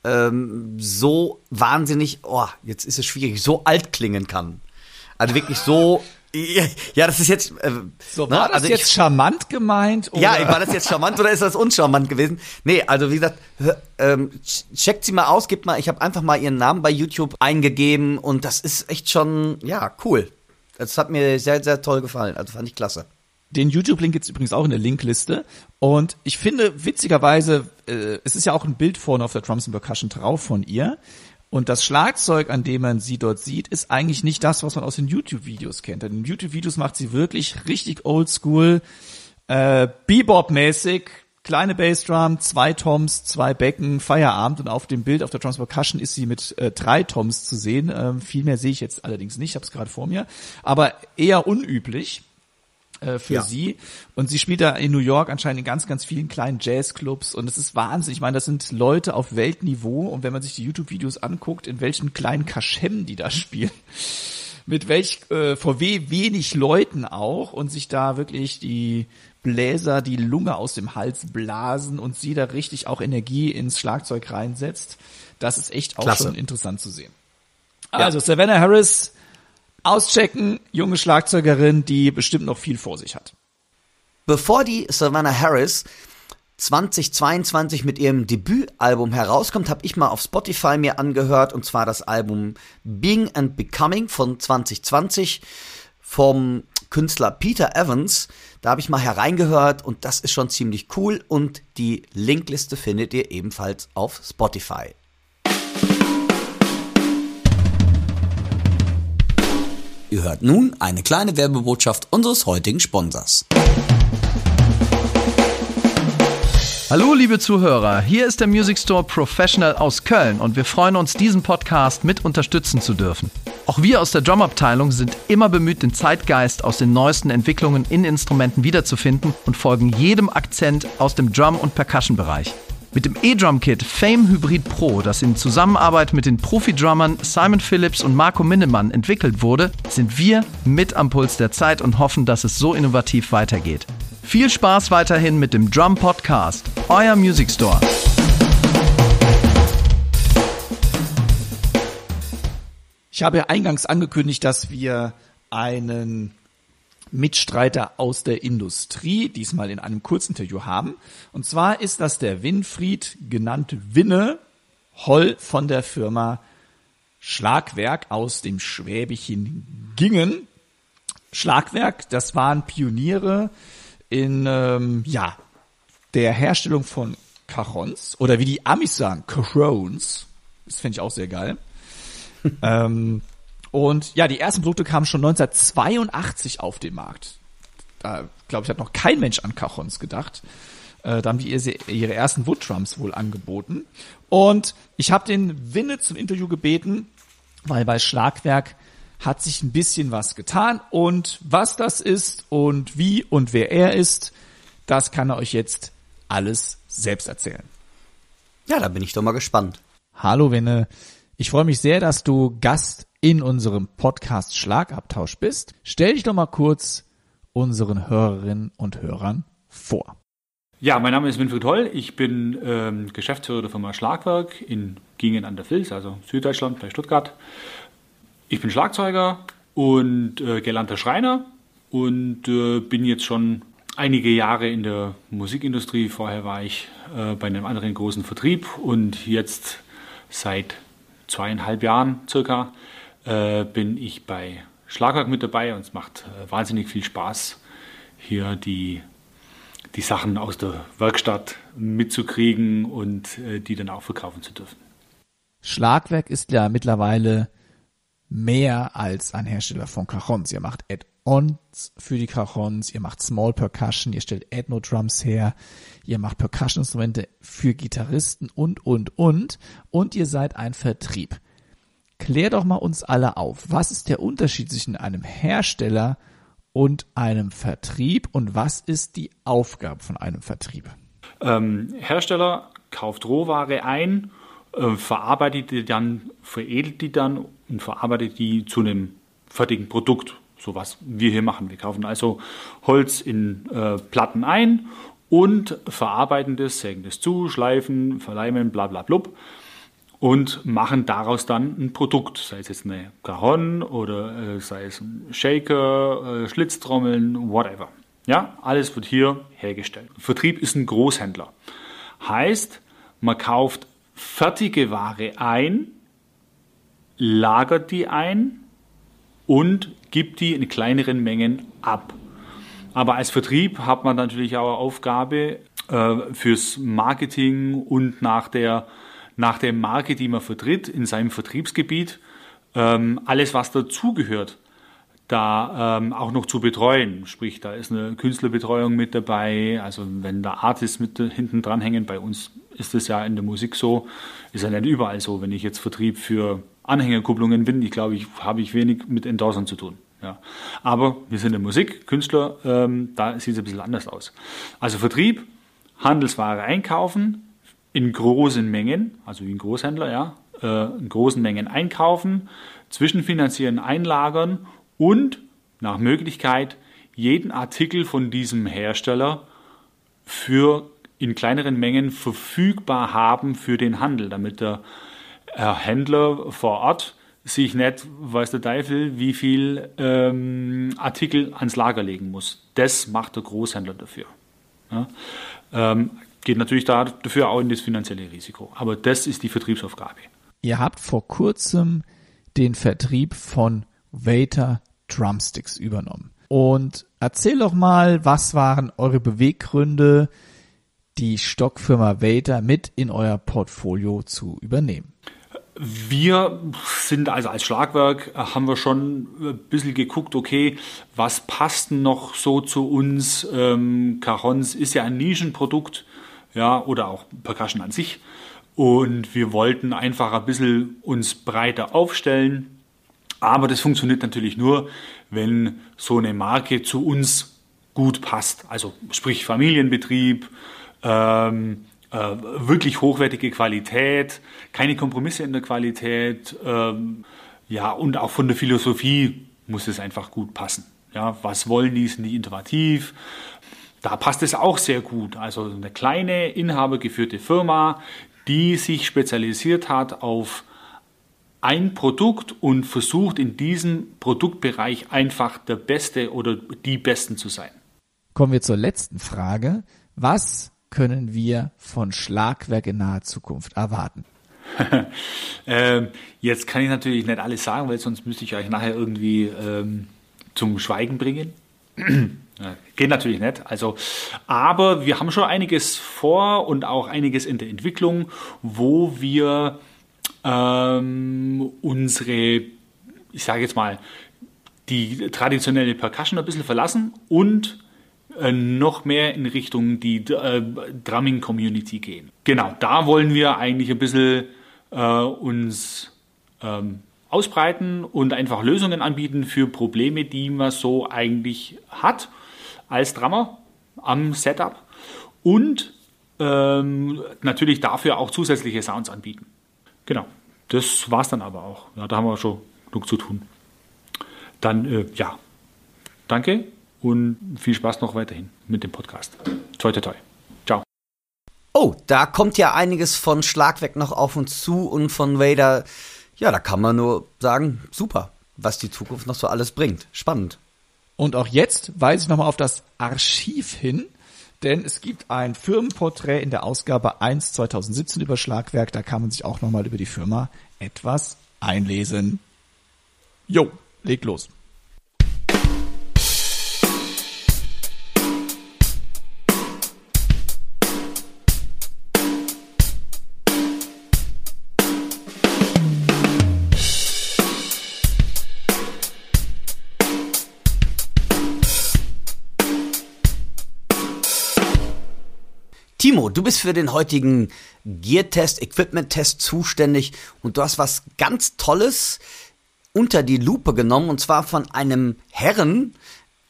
ähm, so wahnsinnig, oh, jetzt ist es schwierig, so alt klingen kann. Also wirklich so ja, das ist jetzt. Äh, so, war ne? das also jetzt ich, charmant gemeint? Oder? Ja, war das jetzt charmant oder ist das uncharmant gewesen? Nee, also wie gesagt, ähm, checkt sie mal aus, gebt mal, ich habe einfach mal ihren Namen bei YouTube eingegeben und das ist echt schon, ja, cool. Das hat mir sehr, sehr toll gefallen. Also fand ich klasse. Den YouTube-Link gibt's übrigens auch in der Linkliste. Und ich finde, witzigerweise, äh, es ist ja auch ein Bild vorne auf der Drums and Percussion drauf von ihr. Und das Schlagzeug, an dem man sie dort sieht, ist eigentlich nicht das, was man aus den YouTube-Videos kennt. Denn in YouTube-Videos macht sie wirklich richtig oldschool, äh, Bebop-mäßig, kleine Bassdrum, zwei Toms, zwei Becken, Feierabend. Und auf dem Bild auf der Drums Percussion ist sie mit äh, drei Toms zu sehen. Ähm, viel mehr sehe ich jetzt allerdings nicht, ich habe es gerade vor mir, aber eher unüblich äh, für ja. sie. Und sie spielt da in New York anscheinend in ganz, ganz vielen kleinen Jazzclubs und es ist Wahnsinn. Ich meine, das sind Leute auf Weltniveau und wenn man sich die YouTube-Videos anguckt, in welchen kleinen Kaschem die da spielen, mit welch, äh, vor we wenig Leuten auch und sich da wirklich die Bläser die Lunge aus dem Hals blasen und sie da richtig auch Energie ins Schlagzeug reinsetzt. Das ist echt auch Klasse. schon interessant zu sehen. Also ja. Savannah Harris Auschecken, junge Schlagzeugerin, die bestimmt noch viel vor sich hat. Bevor die Savannah Harris 2022 mit ihrem Debütalbum herauskommt, habe ich mal auf Spotify mir angehört und zwar das Album Being and Becoming von 2020 vom Künstler Peter Evans. Da habe ich mal hereingehört und das ist schon ziemlich cool und die Linkliste findet ihr ebenfalls auf Spotify. Ihr hört nun eine kleine Werbebotschaft unseres heutigen Sponsors. Hallo liebe Zuhörer, hier ist der Music Store Professional aus Köln und wir freuen uns, diesen Podcast mit unterstützen zu dürfen. Auch wir aus der Drumabteilung sind immer bemüht, den Zeitgeist aus den neuesten Entwicklungen in Instrumenten wiederzufinden und folgen jedem Akzent aus dem Drum- und Percussion-Bereich. Mit dem E-Drum-Kit Fame Hybrid Pro, das in Zusammenarbeit mit den Profi-Drummern Simon Phillips und Marco Minnemann entwickelt wurde, sind wir mit am Puls der Zeit und hoffen, dass es so innovativ weitergeht. Viel Spaß weiterhin mit dem Drum Podcast, euer Music Store. Ich habe ja eingangs angekündigt, dass wir einen Mitstreiter aus der Industrie, diesmal in einem Kurzinterview haben. Und zwar ist das der Winfried, genannt Winne Holl von der Firma Schlagwerk aus dem Schwäbischen Gingen. Schlagwerk, das waren Pioniere in ähm, ja der Herstellung von Cajons oder wie die Amis sagen, Cajones. Das finde ich auch sehr geil. ähm, und ja, die ersten Produkte kamen schon 1982 auf den Markt. Da, glaube ich, hat noch kein Mensch an Cajons gedacht. Äh, da haben die ihre ersten Wood-Drums wohl angeboten. Und ich habe den Winne zum Interview gebeten, weil bei Schlagwerk hat sich ein bisschen was getan. Und was das ist und wie und wer er ist, das kann er euch jetzt alles selbst erzählen. Ja, da bin ich doch mal gespannt. Hallo Winne. Ich freue mich sehr, dass du Gast in unserem Podcast Schlagabtausch bist. Stell dich doch mal kurz unseren Hörerinnen und Hörern vor. Ja, mein Name ist Winfried Holl. Ich bin ähm, Geschäftsführer der Firma Schlagwerk in Gingen an der Vils, also Süddeutschland bei Stuttgart. Ich bin Schlagzeuger und äh, gelernter Schreiner und äh, bin jetzt schon einige Jahre in der Musikindustrie. Vorher war ich äh, bei einem anderen großen Vertrieb und jetzt seit zweieinhalb Jahren circa äh, bin ich bei Schlagwerk mit dabei und es macht äh, wahnsinnig viel Spaß, hier die, die Sachen aus der Werkstatt mitzukriegen und äh, die dann auch verkaufen zu dürfen. Schlagwerk ist ja mittlerweile mehr als ein Hersteller von Cajons. Ihr macht Add-ons für die Cajons, ihr macht Small Percussion, ihr stellt Ethno-Drums her, ihr macht Percussion-Instrumente für Gitarristen und, und, und. Und ihr seid ein Vertrieb klär doch mal uns alle auf. Was ist der Unterschied zwischen einem Hersteller und einem Vertrieb und was ist die Aufgabe von einem Vertrieb? Ähm, Hersteller kauft Rohware ein, äh, verarbeitet die dann, veredelt die dann und verarbeitet die zu einem fertigen Produkt. So was wir hier machen. Wir kaufen also Holz in äh, Platten ein und verarbeiten das, sägen das zu, schleifen, verleimen, bla bla blub und machen daraus dann ein Produkt, sei es jetzt eine Cajon oder äh, sei es ein Shaker, äh, Schlitztrommeln, whatever. Ja, alles wird hier hergestellt. Vertrieb ist ein Großhändler. Heißt, man kauft fertige Ware ein, lagert die ein und gibt die in kleineren Mengen ab. Aber als Vertrieb hat man natürlich auch eine Aufgabe äh, fürs Marketing und nach der nach der Marke, die man vertritt, in seinem Vertriebsgebiet, ähm, alles, was dazugehört, da ähm, auch noch zu betreuen. Sprich, da ist eine Künstlerbetreuung mit dabei. Also wenn da Artists mit hinten dran hängen, bei uns ist es ja in der Musik so, ist ja nicht überall so. Wenn ich jetzt Vertrieb für Anhängerkupplungen bin, ich glaube, ich habe ich wenig mit Endorsern zu tun. Ja. Aber wir sind in Musik, Künstler, ähm, da sieht es ein bisschen anders aus. Also Vertrieb, Handelsware einkaufen, in großen Mengen, also wie ein Großhändler, ja, äh, in großen Mengen einkaufen, zwischenfinanzieren, einlagern und nach Möglichkeit jeden Artikel von diesem Hersteller für in kleineren Mengen verfügbar haben für den Handel, damit der Händler vor Ort sich nicht, weiß der Teufel, wie viel ähm, Artikel ans Lager legen muss. Das macht der Großhändler dafür. Ja? Ähm, geht natürlich dafür auch in das finanzielle Risiko. Aber das ist die Vertriebsaufgabe. Ihr habt vor kurzem den Vertrieb von Waiter Drumsticks übernommen. Und erzähl doch mal, was waren eure Beweggründe, die Stockfirma Vader mit in euer Portfolio zu übernehmen? Wir sind also als Schlagwerk äh, haben wir schon ein bisschen geguckt, okay, was passt noch so zu uns? Ähm, Carons ist ja ein Nischenprodukt, ja, oder auch Percussion an sich. Und wir wollten einfach ein bisschen uns breiter aufstellen. Aber das funktioniert natürlich nur, wenn so eine Marke zu uns gut passt. Also sprich Familienbetrieb, ähm, äh, wirklich hochwertige Qualität, keine Kompromisse in der Qualität, ähm, ja, und auch von der Philosophie muss es einfach gut passen. Ja, was wollen die, sind die innovativ? Da passt es auch sehr gut. Also eine kleine inhabergeführte Firma, die sich spezialisiert hat auf ein Produkt und versucht in diesem Produktbereich einfach der Beste oder die Besten zu sein. Kommen wir zur letzten Frage. Was können wir von Schlagwerk in naher Zukunft erwarten? ähm, jetzt kann ich natürlich nicht alles sagen, weil sonst müsste ich euch nachher irgendwie ähm, zum Schweigen bringen. Geht natürlich nicht. Also, aber wir haben schon einiges vor und auch einiges in der Entwicklung, wo wir ähm, unsere, ich sage jetzt mal, die traditionelle Percussion ein bisschen verlassen und äh, noch mehr in Richtung die äh, Drumming Community gehen. Genau, da wollen wir eigentlich ein bisschen äh, uns ähm, ausbreiten und einfach Lösungen anbieten für Probleme, die man so eigentlich hat als Drummer am Setup und ähm, natürlich dafür auch zusätzliche Sounds anbieten. Genau, das war es dann aber auch. Ja, da haben wir schon genug zu tun. Dann, äh, ja, danke und viel Spaß noch weiterhin mit dem Podcast. Toi, toi, toi. Ciao. Oh, da kommt ja einiges von Schlagwerk noch auf uns zu und von Vader. Ja, da kann man nur sagen, super, was die Zukunft noch so alles bringt. Spannend. Und auch jetzt weise ich nochmal auf das Archiv hin, denn es gibt ein Firmenporträt in der Ausgabe 1 2017 über Schlagwerk. Da kann man sich auch nochmal über die Firma etwas einlesen. Jo, leg los. Timo, du bist für den heutigen Gear-Test, Equipment-Test zuständig und du hast was ganz Tolles unter die Lupe genommen und zwar von einem Herren,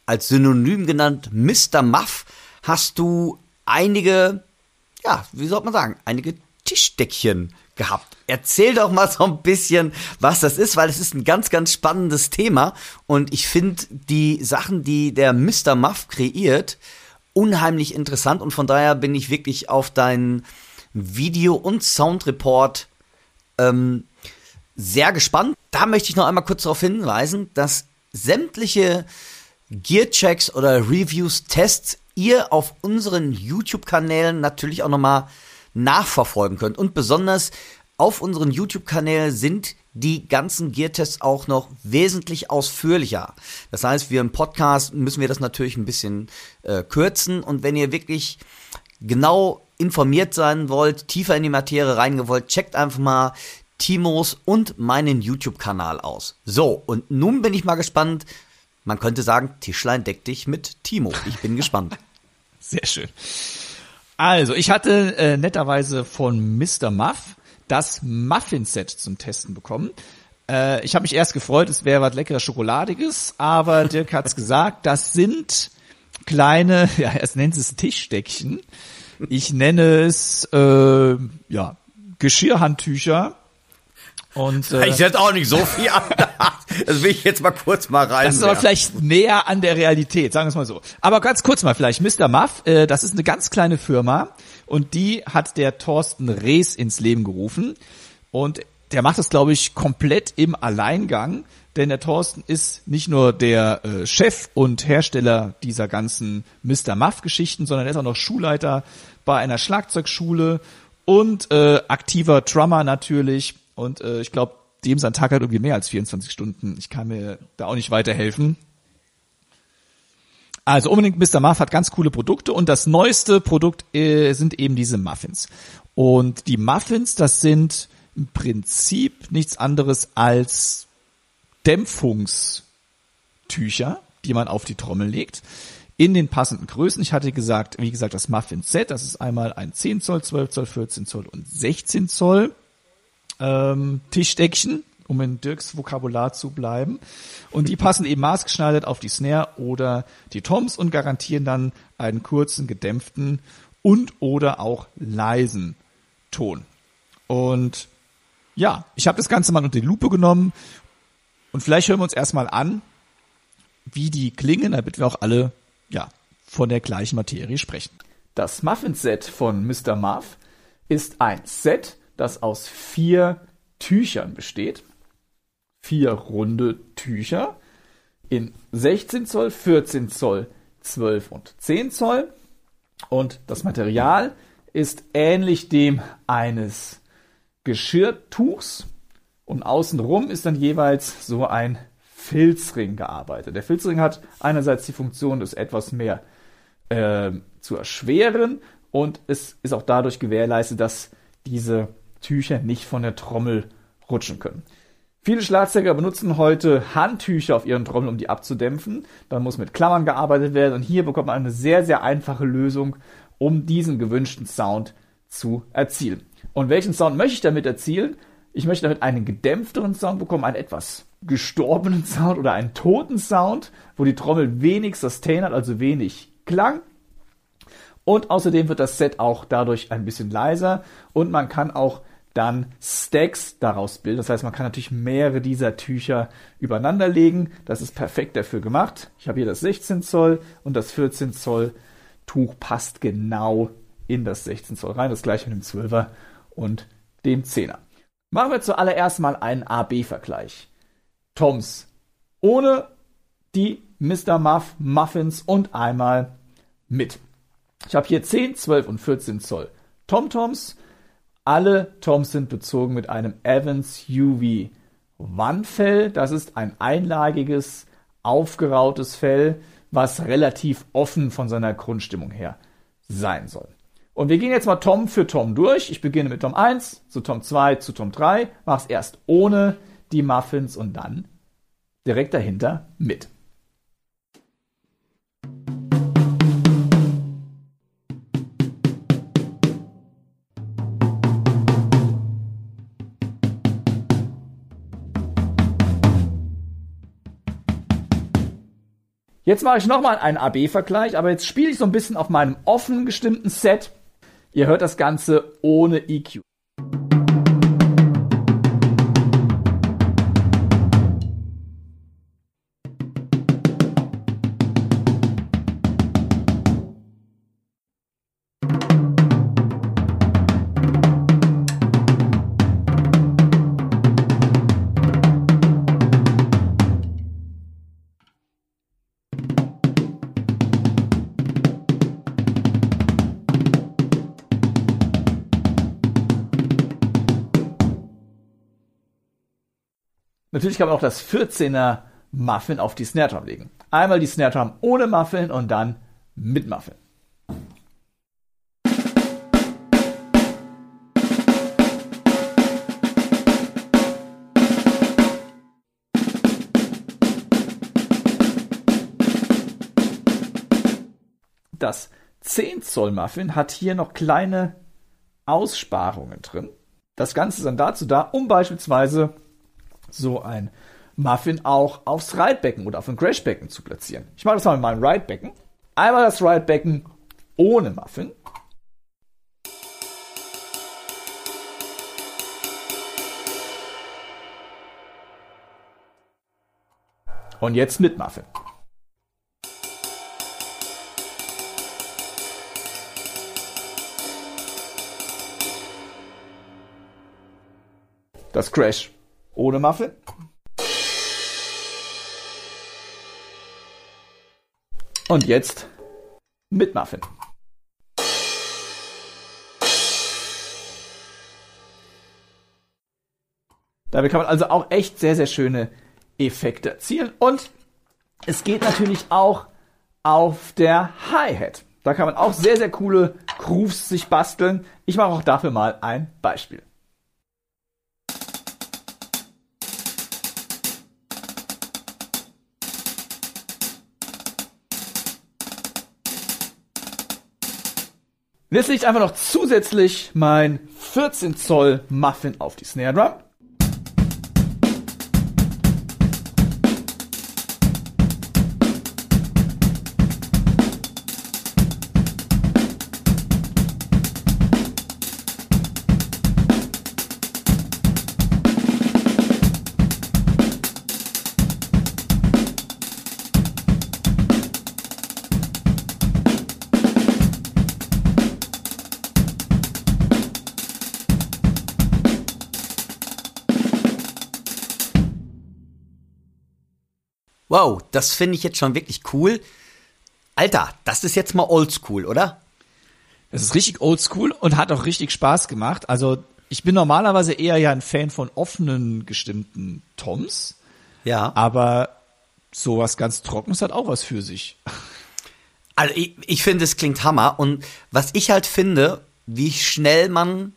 als Synonym genannt Mr. Muff, hast du einige, ja, wie soll man sagen, einige Tischdeckchen gehabt. Erzähl doch mal so ein bisschen, was das ist, weil es ist ein ganz, ganz spannendes Thema und ich finde die Sachen, die der Mr. Muff kreiert, unheimlich interessant und von daher bin ich wirklich auf deinen Video- und Soundreport ähm, sehr gespannt. Da möchte ich noch einmal kurz darauf hinweisen, dass sämtliche Gearchecks oder Reviews, Tests ihr auf unseren YouTube-Kanälen natürlich auch nochmal nachverfolgen könnt. Und besonders auf unseren YouTube-Kanälen sind die ganzen Gear-Tests auch noch wesentlich ausführlicher. Das heißt, wir im Podcast müssen wir das natürlich ein bisschen äh, kürzen und wenn ihr wirklich genau informiert sein wollt, tiefer in die Materie reingewollt, checkt einfach mal Timos und meinen YouTube-Kanal aus. So, und nun bin ich mal gespannt. Man könnte sagen, Tischlein deck dich mit Timo. Ich bin gespannt. Sehr schön. Also, ich hatte äh, netterweise von Mr. Muff das Muffin-Set zum Testen bekommen. Äh, ich habe mich erst gefreut, es wäre was leckeres Schokoladiges, aber Dirk hat's gesagt, das sind kleine, ja, er nennt es Tischdeckchen. Ich nenne es äh, ja Geschirrhandtücher. Und äh, ich hätte auch nicht so viel anders. Das will ich jetzt mal kurz mal rein. Das ist aber vielleicht näher an der Realität, sagen wir es mal so. Aber ganz kurz mal vielleicht, Mr. Muff, äh, das ist eine ganz kleine Firma und die hat der Thorsten Rees ins Leben gerufen. Und der macht das, glaube ich, komplett im Alleingang. Denn der Thorsten ist nicht nur der äh, Chef und Hersteller dieser ganzen Mr. Muff-Geschichten, sondern er ist auch noch Schulleiter bei einer Schlagzeugschule und äh, aktiver Drummer natürlich. Und äh, ich glaube, dem sein Tag hat irgendwie mehr als 24 Stunden. Ich kann mir da auch nicht weiterhelfen. Also unbedingt Mr. Muff hat ganz coole Produkte und das neueste Produkt äh, sind eben diese Muffins. Und die Muffins, das sind im Prinzip nichts anderes als Dämpfungstücher, die man auf die Trommel legt. In den passenden Größen. Ich hatte gesagt, wie gesagt, das Muffin Set, das ist einmal ein 10 Zoll, 12 Zoll, 14 Zoll und 16 Zoll ähm, Tischdeckchen, um in Dirks Vokabular zu bleiben. Und die passen eben maßgeschneidert auf die Snare oder die Toms und garantieren dann einen kurzen, gedämpften und oder auch leisen Ton. Und ja, ich habe das Ganze mal unter die Lupe genommen und vielleicht hören wir uns erstmal an, wie die klingen, damit wir auch alle ja von der gleichen Materie sprechen. Das Muffin-Set von Mr. Muff ist ein Set, das aus vier Tüchern besteht. Vier runde Tücher in 16 Zoll, 14 Zoll, 12 und 10 Zoll. Und das Material ist ähnlich dem eines Geschirrtuchs. Und außenrum ist dann jeweils so ein Filzring gearbeitet. Der Filzring hat einerseits die Funktion, das etwas mehr äh, zu erschweren und es ist auch dadurch gewährleistet, dass diese Tücher nicht von der Trommel rutschen können. Viele Schlagzeuger benutzen heute Handtücher auf ihren Trommeln, um die abzudämpfen. Dann muss mit Klammern gearbeitet werden und hier bekommt man eine sehr, sehr einfache Lösung, um diesen gewünschten Sound zu erzielen. Und welchen Sound möchte ich damit erzielen? Ich möchte damit einen gedämpfteren Sound bekommen, einen etwas gestorbenen Sound oder einen toten Sound, wo die Trommel wenig Sustain hat, also wenig Klang. Und außerdem wird das Set auch dadurch ein bisschen leiser und man kann auch dann Stacks daraus bilden. Das heißt, man kann natürlich mehrere dieser Tücher übereinander legen. Das ist perfekt dafür gemacht. Ich habe hier das 16 Zoll und das 14 Zoll Tuch passt genau in das 16 Zoll rein. Das gleiche mit dem 12er und dem 10er. Machen wir zuallererst mal einen A-B-Vergleich. Toms ohne die Mr. Muff Muffins und einmal mit. Ich habe hier 10, 12 und 14 Zoll Tom-Toms. Alle Toms sind bezogen mit einem Evans UV One-Fell. Das ist ein einlagiges, aufgerautes Fell, was relativ offen von seiner Grundstimmung her sein soll. Und wir gehen jetzt mal Tom für Tom durch. Ich beginne mit Tom 1, zu Tom 2, zu Tom 3, mach's erst ohne die Muffins und dann direkt dahinter mit. Jetzt mache ich nochmal einen AB-Vergleich, aber jetzt spiele ich so ein bisschen auf meinem offen gestimmten Set. Ihr hört das Ganze ohne EQ. Natürlich kann man auch das 14er Muffin auf die Snare Drum legen. Einmal die Snare Drum ohne Muffin und dann mit Muffin. Das 10 Zoll Muffin hat hier noch kleine Aussparungen drin. Das Ganze ist dann dazu da, um beispielsweise so ein Muffin auch aufs Ridebecken oder auf ein Crashbecken zu platzieren. Ich mache das mal mit meinem Ridebecken. Einmal das Ridebecken ohne Muffin. Und jetzt mit Muffin. Das Crash ohne Muffin. Und jetzt mit Muffin. Damit kann man also auch echt sehr, sehr schöne Effekte erzielen. Und es geht natürlich auch auf der Hi-Hat. Da kann man auch sehr, sehr coole Grooves sich basteln. Ich mache auch dafür mal ein Beispiel. Jetzt lege ich einfach noch zusätzlich mein 14 Zoll Muffin auf die Snare Drum. Wow, das finde ich jetzt schon wirklich cool. Alter, das ist jetzt mal oldschool, oder? Das ist richtig oldschool und hat auch richtig Spaß gemacht. Also ich bin normalerweise eher ja ein Fan von offenen gestimmten Toms. Ja. Aber sowas ganz Trockenes hat auch was für sich. Also ich, ich finde, es klingt Hammer. Und was ich halt finde, wie schnell man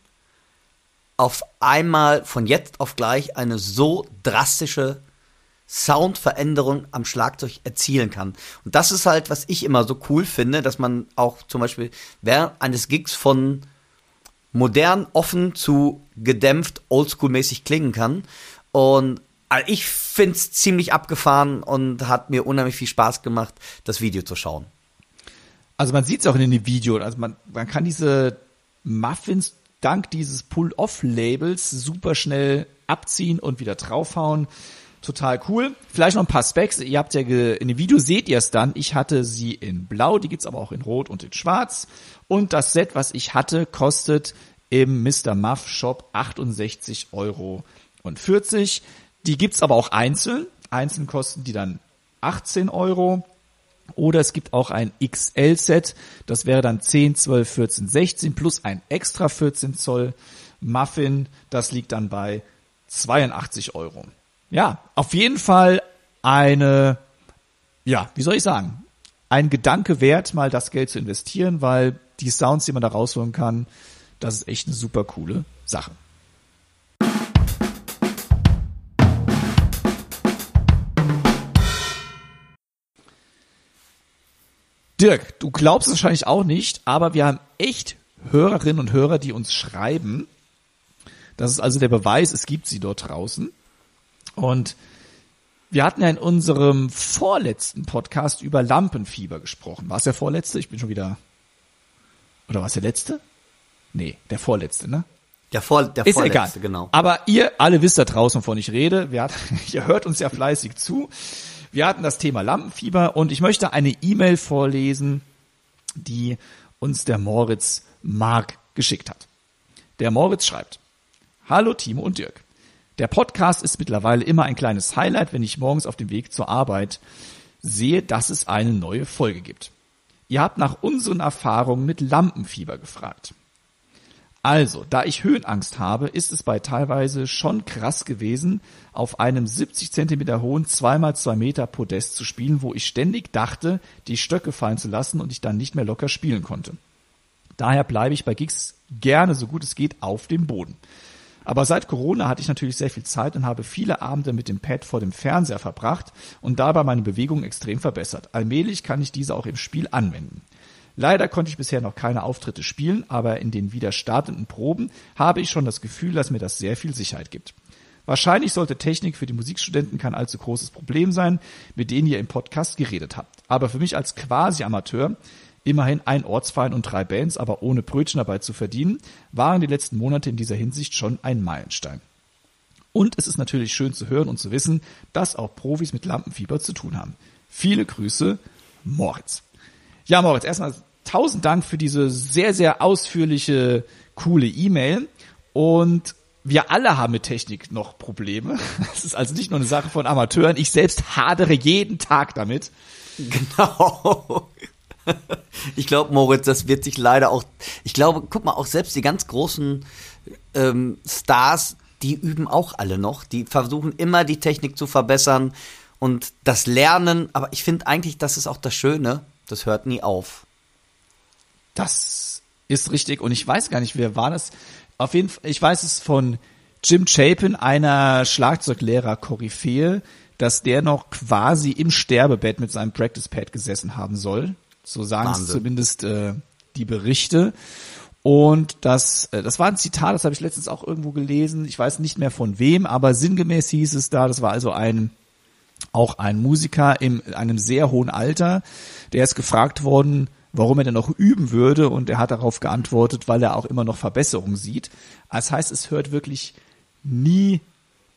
auf einmal von jetzt auf gleich eine so drastische Soundveränderung am Schlagzeug erzielen kann. Und das ist halt, was ich immer so cool finde, dass man auch zum Beispiel während eines Gigs von modern, offen zu gedämpft, oldschool-mäßig klingen kann. Und also ich finde es ziemlich abgefahren und hat mir unheimlich viel Spaß gemacht, das Video zu schauen. Also man sieht es auch in dem Video. Also man, man kann diese Muffins dank dieses Pull-Off-Labels super schnell abziehen und wieder draufhauen. Total cool. Vielleicht noch ein paar Specs. Ihr habt ja in dem Video seht ihr es dann. Ich hatte sie in Blau, die gibt's aber auch in Rot und in Schwarz. Und das Set, was ich hatte, kostet im Mr. Muff Shop 68 Euro und 40. Die gibt's aber auch einzeln. Einzeln kosten die dann 18 Euro. Oder es gibt auch ein XL-Set, das wäre dann 10, 12, 14, 16 plus ein extra 14 Zoll Muffin, das liegt dann bei 82 Euro. Ja, auf jeden Fall eine, ja, wie soll ich sagen, ein Gedanke wert, mal das Geld zu investieren, weil die Sounds, die man da rausholen kann, das ist echt eine super coole Sache. Dirk, du glaubst es wahrscheinlich auch nicht, aber wir haben echt Hörerinnen und Hörer, die uns schreiben. Das ist also der Beweis, es gibt sie dort draußen. Und wir hatten ja in unserem vorletzten Podcast über Lampenfieber gesprochen. War es der vorletzte? Ich bin schon wieder. Oder war es der letzte? Nee, der vorletzte, ne? Der, Vor der Ist vorletzte, egal. genau. Aber ihr alle wisst da draußen, wovon ich rede. Wir hat, ihr hört uns ja fleißig zu. Wir hatten das Thema Lampenfieber und ich möchte eine E-Mail vorlesen, die uns der Moritz Mark geschickt hat. Der Moritz schreibt, Hallo Timo und Dirk. Der Podcast ist mittlerweile immer ein kleines Highlight, wenn ich morgens auf dem Weg zur Arbeit sehe, dass es eine neue Folge gibt. Ihr habt nach unseren Erfahrungen mit Lampenfieber gefragt. Also, da ich Höhenangst habe, ist es bei teilweise schon krass gewesen, auf einem 70 Zentimeter hohen 2x2 Meter Podest zu spielen, wo ich ständig dachte, die Stöcke fallen zu lassen und ich dann nicht mehr locker spielen konnte. Daher bleibe ich bei Gigs gerne so gut es geht auf dem Boden. Aber seit Corona hatte ich natürlich sehr viel Zeit und habe viele Abende mit dem Pad vor dem Fernseher verbracht und dabei meine Bewegung extrem verbessert. Allmählich kann ich diese auch im Spiel anwenden. Leider konnte ich bisher noch keine Auftritte spielen, aber in den wieder startenden Proben habe ich schon das Gefühl, dass mir das sehr viel Sicherheit gibt. Wahrscheinlich sollte Technik für die Musikstudenten kein allzu großes Problem sein, mit denen ihr im Podcast geredet habt. Aber für mich als Quasi-Amateur, immerhin ein Ortsverein und drei Bands, aber ohne Brötchen dabei zu verdienen, waren die letzten Monate in dieser Hinsicht schon ein Meilenstein. Und es ist natürlich schön zu hören und zu wissen, dass auch Profis mit Lampenfieber zu tun haben. Viele Grüße, Moritz. Ja, Moritz, erstmal tausend Dank für diese sehr, sehr ausführliche, coole E-Mail. Und wir alle haben mit Technik noch Probleme. Es ist also nicht nur eine Sache von Amateuren. Ich selbst hadere jeden Tag damit. Genau. Ich glaube, Moritz, das wird sich leider auch. Ich glaube, guck mal, auch selbst die ganz großen ähm, Stars, die üben auch alle noch. Die versuchen immer die Technik zu verbessern und das Lernen. Aber ich finde eigentlich, das ist auch das Schöne Das hört nie auf. Das ist richtig und ich weiß gar nicht, wer war das. Auf jeden Fall, ich weiß es von Jim Chapin, einer Schlagzeuglehrer Koryphäe, dass der noch quasi im Sterbebett mit seinem Practice Pad gesessen haben soll. So sagen es zumindest äh, die Berichte. Und das, äh, das war ein Zitat, das habe ich letztens auch irgendwo gelesen. Ich weiß nicht mehr von wem, aber sinngemäß hieß es da, das war also ein auch ein Musiker in einem sehr hohen Alter, der ist gefragt worden, warum er denn noch üben würde und er hat darauf geantwortet, weil er auch immer noch Verbesserungen sieht. Das heißt, es hört wirklich nie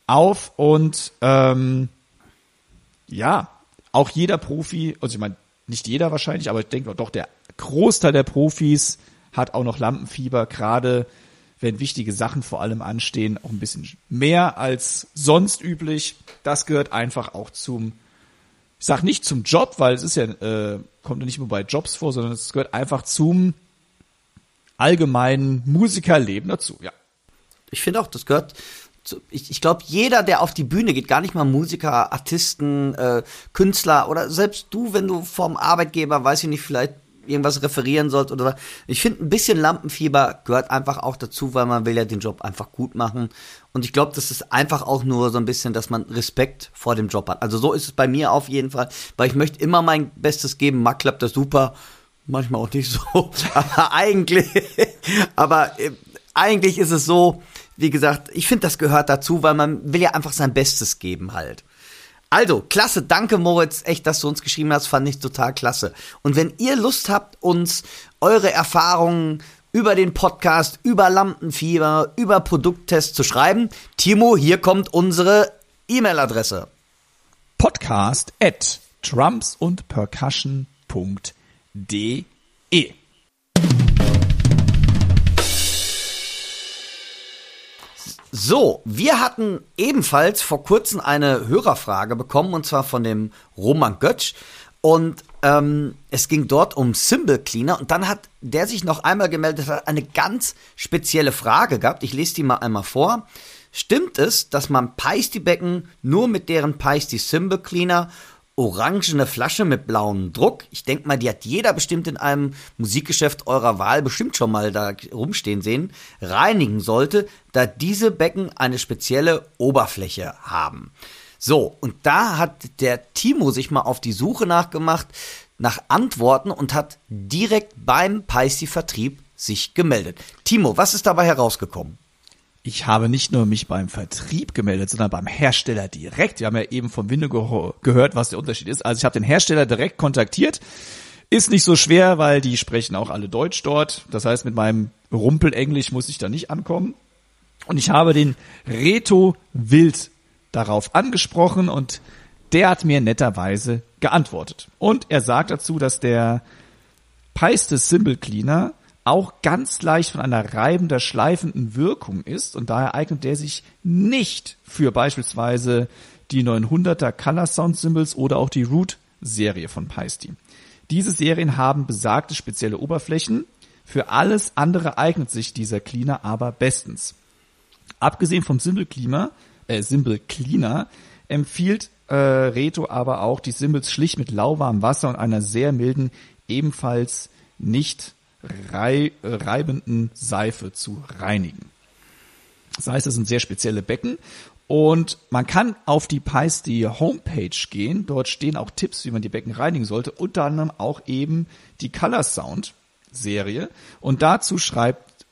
auf und ähm, ja, auch jeder Profi, also ich meine, nicht jeder wahrscheinlich, aber ich denke doch, der Großteil der Profis hat auch noch Lampenfieber, gerade wenn wichtige Sachen vor allem anstehen, auch ein bisschen mehr als sonst üblich. Das gehört einfach auch zum, ich sag nicht zum Job, weil es ist ja, äh, kommt ja nicht nur bei Jobs vor, sondern es gehört einfach zum allgemeinen Musikerleben dazu, ja. Ich finde auch, das gehört ich, ich glaube, jeder, der auf die Bühne geht, gar nicht mal Musiker, Artisten, äh, Künstler oder selbst du, wenn du vom Arbeitgeber, weiß ich nicht, vielleicht irgendwas referieren sollst oder ich finde ein bisschen Lampenfieber gehört einfach auch dazu, weil man will ja den Job einfach gut machen und ich glaube, das ist einfach auch nur so ein bisschen, dass man Respekt vor dem Job hat. Also so ist es bei mir auf jeden Fall, weil ich möchte immer mein Bestes geben. Mal klappt das super, manchmal auch nicht so, aber eigentlich, aber äh, eigentlich ist es so, wie gesagt, ich finde, das gehört dazu, weil man will ja einfach sein Bestes geben halt. Also, klasse, danke Moritz, echt, dass du uns geschrieben hast, fand ich total klasse. Und wenn ihr Lust habt, uns eure Erfahrungen über den Podcast, über Lampenfieber, über Produkttests zu schreiben, Timo, hier kommt unsere E-Mail-Adresse. Podcast at trumpsundpercussion.de So, wir hatten ebenfalls vor kurzem eine Hörerfrage bekommen und zwar von dem Roman Götsch. Und ähm, es ging dort um Symbol Cleaner und dann hat der sich noch einmal gemeldet, hat eine ganz spezielle Frage gehabt. Ich lese die mal einmal vor. Stimmt es, dass man Peisty-Becken nur mit deren Peisty Symbol Cleaner orangene Flasche mit blauem Druck. Ich denke mal, die hat jeder bestimmt in einem Musikgeschäft eurer Wahl bestimmt schon mal da rumstehen sehen, reinigen sollte, da diese Becken eine spezielle Oberfläche haben. So, und da hat der Timo sich mal auf die Suche nachgemacht, nach Antworten und hat direkt beim Peisy-Vertrieb sich gemeldet. Timo, was ist dabei herausgekommen? Ich habe nicht nur mich beim Vertrieb gemeldet, sondern beim Hersteller direkt. Wir haben ja eben vom Winde gehört, was der Unterschied ist. Also ich habe den Hersteller direkt kontaktiert. Ist nicht so schwer, weil die sprechen auch alle Deutsch dort. Das heißt, mit meinem Rumpelenglisch muss ich da nicht ankommen. Und ich habe den Reto Wild darauf angesprochen und der hat mir netterweise geantwortet. Und er sagt dazu, dass der Peiste Symbol Cleaner auch ganz leicht von einer reibender, schleifenden Wirkung ist und daher eignet der sich nicht für beispielsweise die 900er Color Sound Symbols oder auch die Root Serie von Peisty. Diese Serien haben besagte spezielle Oberflächen. Für alles andere eignet sich dieser Cleaner aber bestens. Abgesehen vom Symbol Cleaner, äh, Symbol Cleaner empfiehlt äh, Reto aber auch die Symbols schlicht mit lauwarmem Wasser und einer sehr milden, ebenfalls nicht rei reibenden Seife zu reinigen. Das heißt, es sind sehr spezielle Becken und man kann auf die Peisty Homepage gehen. Dort stehen auch Tipps, wie man die Becken reinigen sollte. Unter anderem auch eben die Color Sound Serie. Und dazu schreibt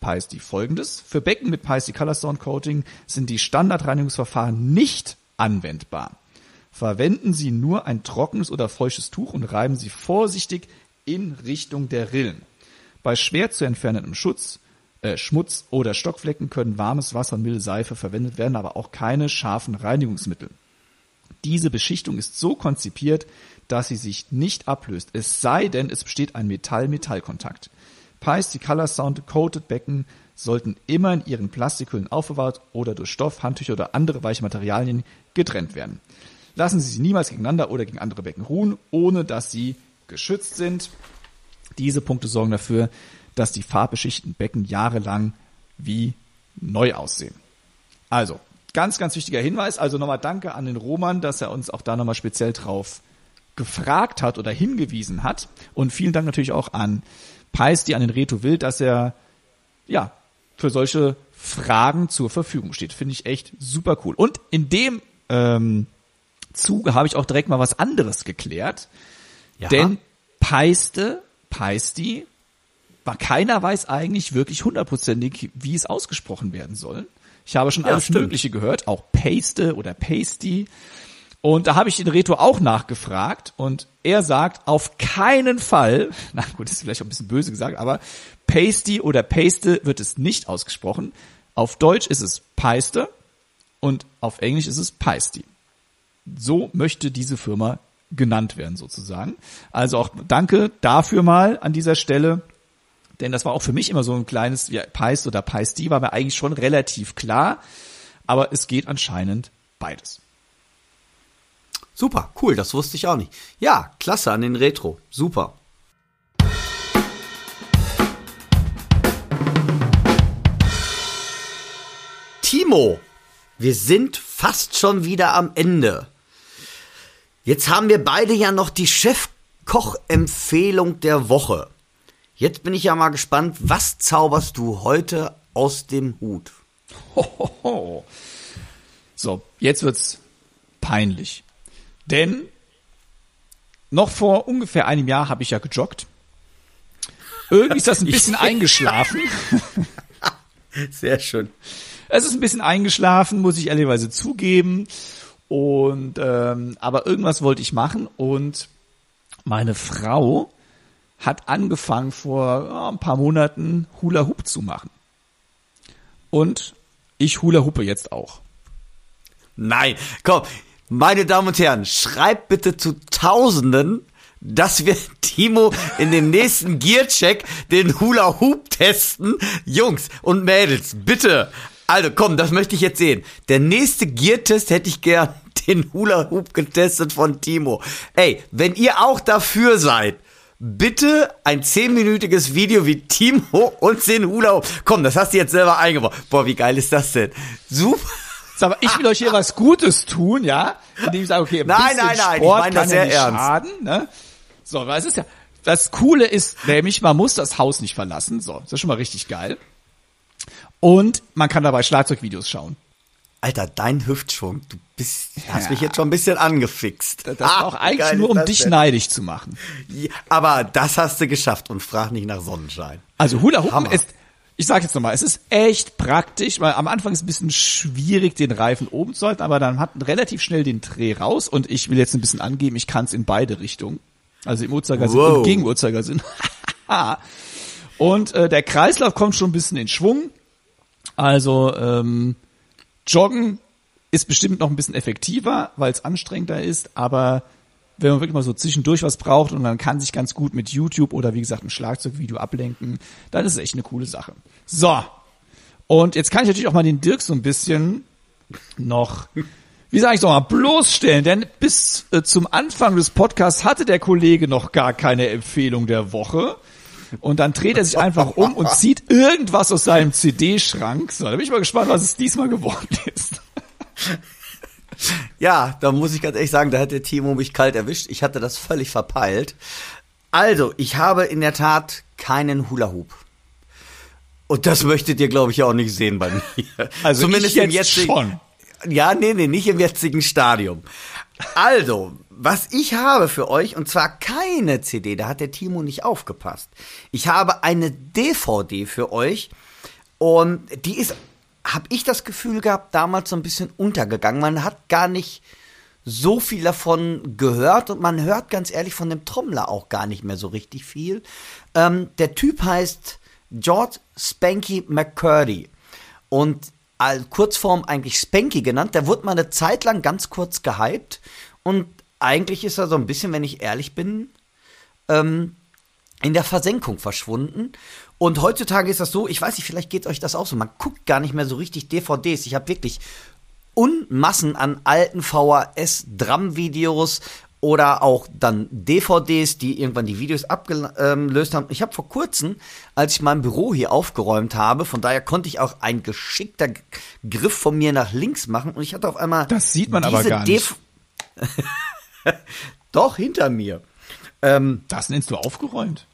Peisty folgendes. Für Becken mit Peisty Color Sound Coating sind die Standardreinigungsverfahren nicht anwendbar. Verwenden Sie nur ein trockenes oder feuchtes Tuch und reiben Sie vorsichtig in Richtung der Rillen. Bei schwer zu entfernendem Schutz, äh, Schmutz oder Stockflecken können warmes Wasser und milde Seife verwendet werden, aber auch keine scharfen Reinigungsmittel. Diese Beschichtung ist so konzipiert, dass sie sich nicht ablöst, es sei denn, es besteht ein Metall-Metall-Kontakt. Pies, die Color Sound Coated Becken sollten immer in ihren Plastikhüllen aufbewahrt oder durch Stoff, Handtücher oder andere weiche Materialien getrennt werden. Lassen Sie sie niemals gegeneinander oder gegen andere Becken ruhen, ohne dass sie geschützt sind. Diese Punkte sorgen dafür, dass die farbbeschichteten Becken jahrelang wie neu aussehen. Also, ganz, ganz wichtiger Hinweis. Also nochmal danke an den Roman, dass er uns auch da nochmal speziell drauf gefragt hat oder hingewiesen hat. Und vielen Dank natürlich auch an Peisti, an den Reto Wild, dass er ja für solche Fragen zur Verfügung steht. Finde ich echt super cool. Und in dem ähm, Zuge habe ich auch direkt mal was anderes geklärt. Ja. Denn Peiste, Peisti, war keiner weiß eigentlich wirklich hundertprozentig, wie es ausgesprochen werden soll. Ich habe schon Ja, alles stimmt. Mögliche gehört, auch Paste oder Pasty. Und da habe ich den Reto auch nachgefragt und er sagt, auf keinen Fall, na gut, das ist vielleicht auch ein bisschen böse gesagt, aber Pasty oder Paste wird es nicht ausgesprochen. Auf Deutsch ist es Peiste und auf Englisch ist es Peisty. So möchte diese Firma genannt werden sozusagen. Also auch danke dafür mal an dieser Stelle. Denn das war auch für mich immer so ein kleines, ja, Peist oder Peisty war mir eigentlich schon relativ klar. Aber es geht anscheinend beides. Super, cool, das wusste ich auch nicht. Ja, klasse an den Retro. Super. Timo, wir sind fast schon wieder am Ende. Jetzt haben wir beide ja noch die Chefkoch-Empfehlung der Woche. Jetzt bin ich ja mal gespannt, was zauberst du heute aus dem Hut? Hohoho. So, jetzt wird's peinlich. Denn noch vor ungefähr einem Jahr habe ich ja gejoggt. Irgendwie ist das ein bisschen eingeschlafen. Sehr schön. Es ist ein bisschen eingeschlafen, muss ich ehrlicherweise zugeben. Und ähm, aber irgendwas wollte ich machen und meine Frau hat angefangen vor ja, ein paar Monaten Hula Hoop zu machen. Und ich Hula Hoope jetzt auch. Nein, komm, meine Damen und Herren, schreibt bitte zu Tausenden, dass wir Timo in dem nächsten Gearcheck den Hula Hoop testen. Jungs und Mädels, bitte. Also komm, das möchte ich jetzt sehen. Der nächste Gear-Test hätte ich gern den Hula Hoop getestet von Timo. Ey, wenn ihr auch dafür seid, bitte ein zehnminütiges Video wie Timo und den Hula Hoop. Komm, das hast du jetzt selber eingebaut. Boah, wie geil ist das denn? Super. Sag mal, ich will euch hier was Gutes tun, ja? Indem ich sage, okay, ein Nein, bisschen nein, nein, ich Sport meine das sehr ja ernst. schaden, ne? So, weil es ist ja, das Coole ist nämlich, man muss das Haus nicht verlassen. So, das ist schon mal richtig geil. Und man kann dabei Schlagzeugvideos schauen. Alter, dein Hüftschwung, du bist, hast mich jetzt schon ein bisschen angefixt. Das war auch Ah, eigentlich nur, um dich denn? neidisch zu machen. Ja, aber das hast du geschafft und frag nicht nach Sonnenschein. Also Hula Hammer. ist, ich sage jetzt nochmal, es ist echt praktisch, weil am Anfang ist es ein bisschen schwierig, den Reifen oben zu halten, aber dann hat man relativ schnell den Dreh raus und ich will jetzt ein bisschen angeben, ich kann es in beide Richtungen. Also im Uhrzeigersinn Wow. und gegen Uhrzeigersinn. und äh, der Kreislauf kommt schon ein bisschen in Schwung. Also ähm, Joggen ist bestimmt noch ein bisschen effektiver, weil es anstrengender ist, aber wenn man wirklich mal so zwischendurch was braucht und man kann sich ganz gut mit YouTube oder wie gesagt ein Schlagzeugvideo ablenken, dann ist es echt eine coole Sache. So. Und jetzt kann ich natürlich auch mal den Dirk so ein bisschen noch, wie sage ich doch mal, bloßstellen, denn bis äh, zum Anfang des Podcasts hatte der Kollege noch gar keine Empfehlung der Woche. Und dann dreht er sich einfach um und zieht irgendwas aus seinem CD-Schrank. So, da bin ich mal gespannt, was es diesmal geworden ist. Ja, da muss ich ganz ehrlich sagen, da hat der Timo mich kalt erwischt. Ich hatte das völlig verpeilt. Also, ich habe in der Tat keinen Hula Hoop. Und das möchtet ihr, glaube ich, auch nicht sehen bei mir. Also ich im jetzt jetzigen, schon. Ja, nee, nee, nicht im jetzigen Stadium. Also, was ich habe für euch, und zwar keine CD, da hat der Timo nicht aufgepasst. Ich habe eine DVD für euch und die ist, habe ich das Gefühl gehabt, damals so ein bisschen untergegangen. Man hat gar nicht so viel davon gehört und man hört ganz ehrlich von dem Trommler auch gar nicht mehr so richtig viel. Ähm, der Typ heißt George Spanky McCurdy und als Kurzform eigentlich Spanky genannt. Der wurde mal eine Zeit lang ganz kurz gehypt und eigentlich ist er so ein bisschen, wenn ich ehrlich bin, ähm, in der Versenkung verschwunden. Und heutzutage ist das so, ich weiß nicht, vielleicht geht euch das auch so, man guckt gar nicht mehr so richtig DVDs. Ich habe wirklich Unmassen an alten VHS-Drum-Videos oder auch dann DVDs, die irgendwann die Videos abgelöst haben. Ich habe vor kurzem, als ich mein Büro hier aufgeräumt habe, von daher konnte ich auch ein geschickter Griff von mir nach links machen und ich hatte auf einmal Das sieht man aber gar nicht. DV Doch, hinter mir. Ähm, Das nennst du aufgeräumt.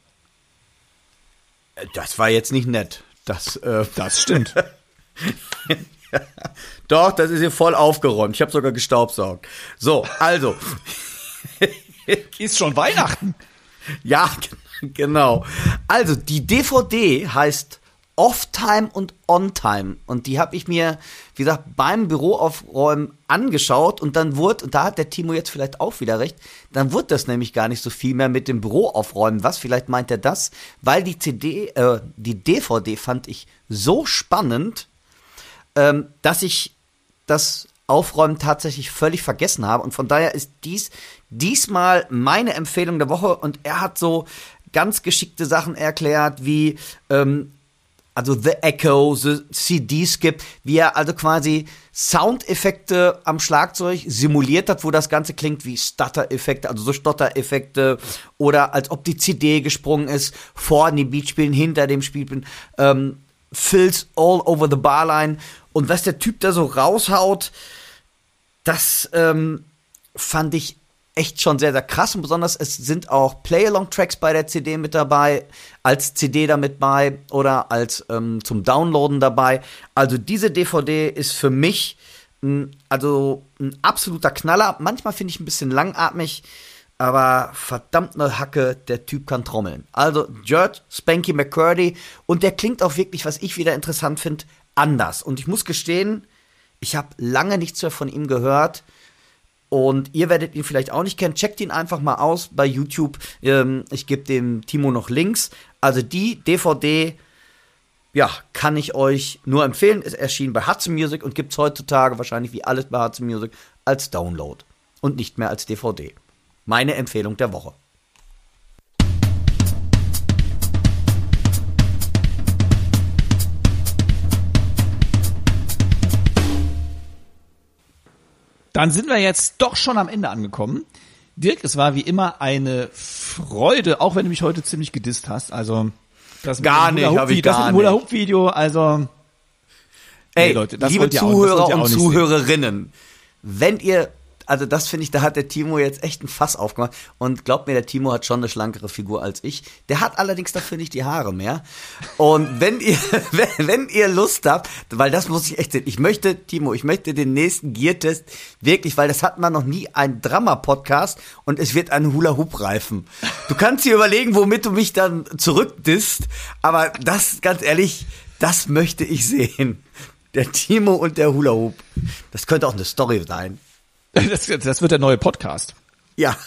das war jetzt nicht nett. Das, äh, Das stimmt. doch, das ist hier voll aufgeräumt. Ich habe sogar gestaubsaugt. So, also. Ist schon Weihnachten. Ja, genau. Also, die DVD heißt Off-Time und On-Time. Und die habe ich mir, wie gesagt, beim Büroaufräumen angeschaut. Und dann wurde, und da hat der Timo jetzt vielleicht auch wieder recht, dann wurde das nämlich gar nicht so viel mehr mit dem Büroaufräumen. Was, vielleicht meint er das? Weil die CD, äh, die DVD fand ich so spannend, ähm, dass ich das Aufräumen tatsächlich völlig vergessen habe. Und von daher ist dies diesmal meine Empfehlung der Woche. Und er hat so ganz geschickte Sachen erklärt, wie ähm, also The Echo, The CD-Skip, wie er also quasi Soundeffekte am Schlagzeug simuliert hat, wo das Ganze klingt wie Stutter-Effekte, also so Stotter-Effekte oder als ob die CD gesprungen ist, vor dem Beat spielen, hinter dem Spielen, ähm, Fills all over the barline und was der Typ da so raushaut, das ähm, fand ich echt schon sehr, sehr krass und besonders es sind auch Play-Along-Tracks bei der CD mit dabei, als CD damit bei oder als ähm, zum Downloaden dabei. Also diese DVD ist für mich ein, also ein absoluter Knaller. Manchmal finde ich ein bisschen langatmig, aber verdammt ne Hacke, der Typ kann trommeln. Also George Spanky McCurdy und der klingt auch wirklich, was ich wieder interessant finde, anders. Und ich muss gestehen, ich habe lange nichts mehr von ihm gehört. Und ihr werdet ihn vielleicht auch nicht kennen. Checkt ihn einfach mal aus bei YouTube. Ähm, ich gebe dem Timo noch Links. Also die DVD, ja, kann ich euch nur empfehlen. Es erschien bei Hudson Music und gibt es heutzutage wahrscheinlich wie alles bei Hudson Music als Download und nicht mehr als DVD. Meine Empfehlung der Woche. Dann sind wir jetzt doch schon am Ende angekommen. Dirk, es war wie immer eine Freude, auch wenn du mich heute ziemlich gedisst hast. Also das mit Gar nicht, Hula-Hoop- hab ich das gar mit dem Hula Hoop Video, also Ey, Nee, Leute, das liebe das Zuhörer auch und. Zuhörerinnen, wenn ihr, also das finde ich, da hat der Timo jetzt echt ein Fass aufgemacht. Und glaubt mir, der Timo hat schon eine schlankere Figur als ich. Der hat allerdings dafür nicht die Haare mehr. Und wenn ihr, wenn, ihr Lust habt, weil das muss ich echt sehen, ich möchte, Timo, ich möchte den nächsten Gear-Test wirklich, weil das hat man noch nie, ein Drama-Podcast und es wird ein Hula-Hoop-Reifen. Du kannst dir überlegen, womit du mich dann zurückdisst, aber das, ganz ehrlich, das möchte ich sehen. Der Timo und der Hula Hoop. Das könnte auch eine Story sein. Das, das wird der neue Podcast. Ja.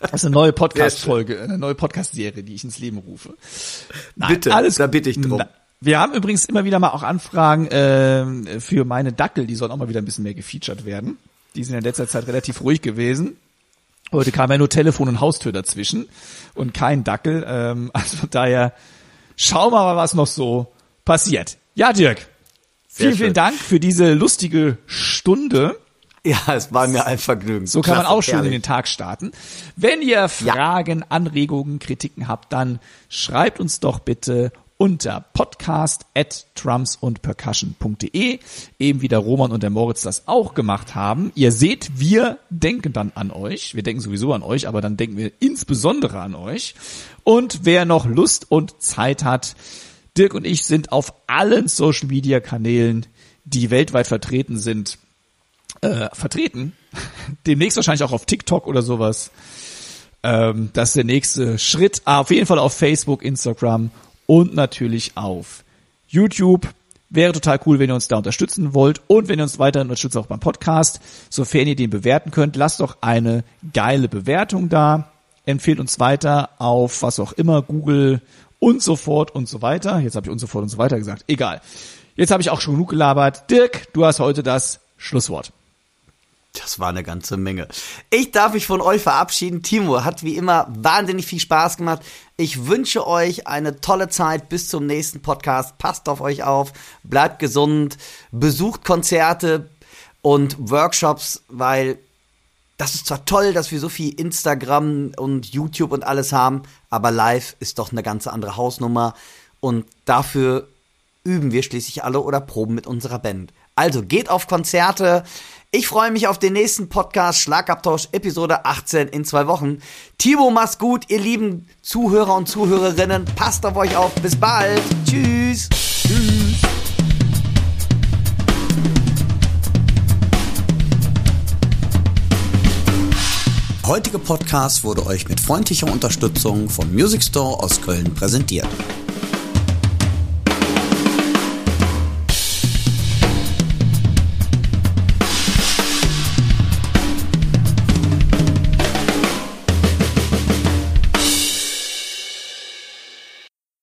Das ist eine neue Podcast-Folge, eine neue Podcast-Serie, die ich ins Leben rufe. Nein, Bitte, da bitte ich drum. Na, Wir haben übrigens immer wieder mal auch Anfragen ähm, für meine Dackel, die sollen auch mal wieder ein bisschen mehr gefeatured werden. Die sind in letzter Zeit relativ ruhig gewesen. Heute kam ja nur Telefon und Haustür dazwischen und kein Dackel. Ähm, also von daher schauen wir mal, was noch so passiert. Ja, Dirk, vielen, schön. vielen Dank für diese lustige Stunde. Ja, es war mir ein Vergnügen. So kann man Klasse, auch schön in den Tag starten. Wenn ihr Fragen, Anregungen, Kritiken habt, dann schreibt uns doch bitte unter podcast at drums und percussion.de, eben wie der Roman und der Moritz das auch gemacht haben. Ihr seht, wir denken dann an euch. Wir denken sowieso an euch, aber dann denken wir insbesondere an euch. Und wer noch Lust und Zeit hat, Dirk und ich sind auf allen Social Media Kanälen, die weltweit vertreten sind, äh, vertreten. Demnächst wahrscheinlich auch auf TikTok oder sowas. Ähm, das ist der nächste Schritt. Ah, auf jeden Fall auf Facebook, Instagram und natürlich auf YouTube. Wäre total cool, wenn ihr uns da unterstützen wollt und wenn ihr uns weiterhin unterstützt auch beim Podcast. Sofern ihr den bewerten könnt, lasst doch eine geile Bewertung da. Empfehlt uns weiter auf was auch immer, Google und so fort und so weiter. Jetzt habe ich und so fort und so weiter gesagt. Egal. Jetzt habe ich auch schon genug gelabert. Dirk, du hast heute das Schlusswort. Das war eine ganze Menge. Ich darf mich von euch verabschieden. Timo hat wie immer wahnsinnig viel Spaß gemacht. Ich wünsche euch eine tolle Zeit bis zum nächsten Podcast. Passt auf euch auf, bleibt gesund, besucht Konzerte und Workshops, weil das ist zwar toll, dass wir so viel Instagram und YouTube und alles haben, aber live ist doch eine ganz andere Hausnummer und dafür üben wir schließlich alle oder proben mit unserer Band. Also geht auf Konzerte. Ich freue mich auf den nächsten Podcast Schlagabtausch Episode 18 in zwei Wochen. Timo, mach's gut, ihr lieben Zuhörer und Zuhörerinnen. Passt auf euch auf. Bis bald. Tschüss. Tschüss. heutige Podcast wurde euch mit freundlicher Unterstützung vom Music Store aus Köln präsentiert.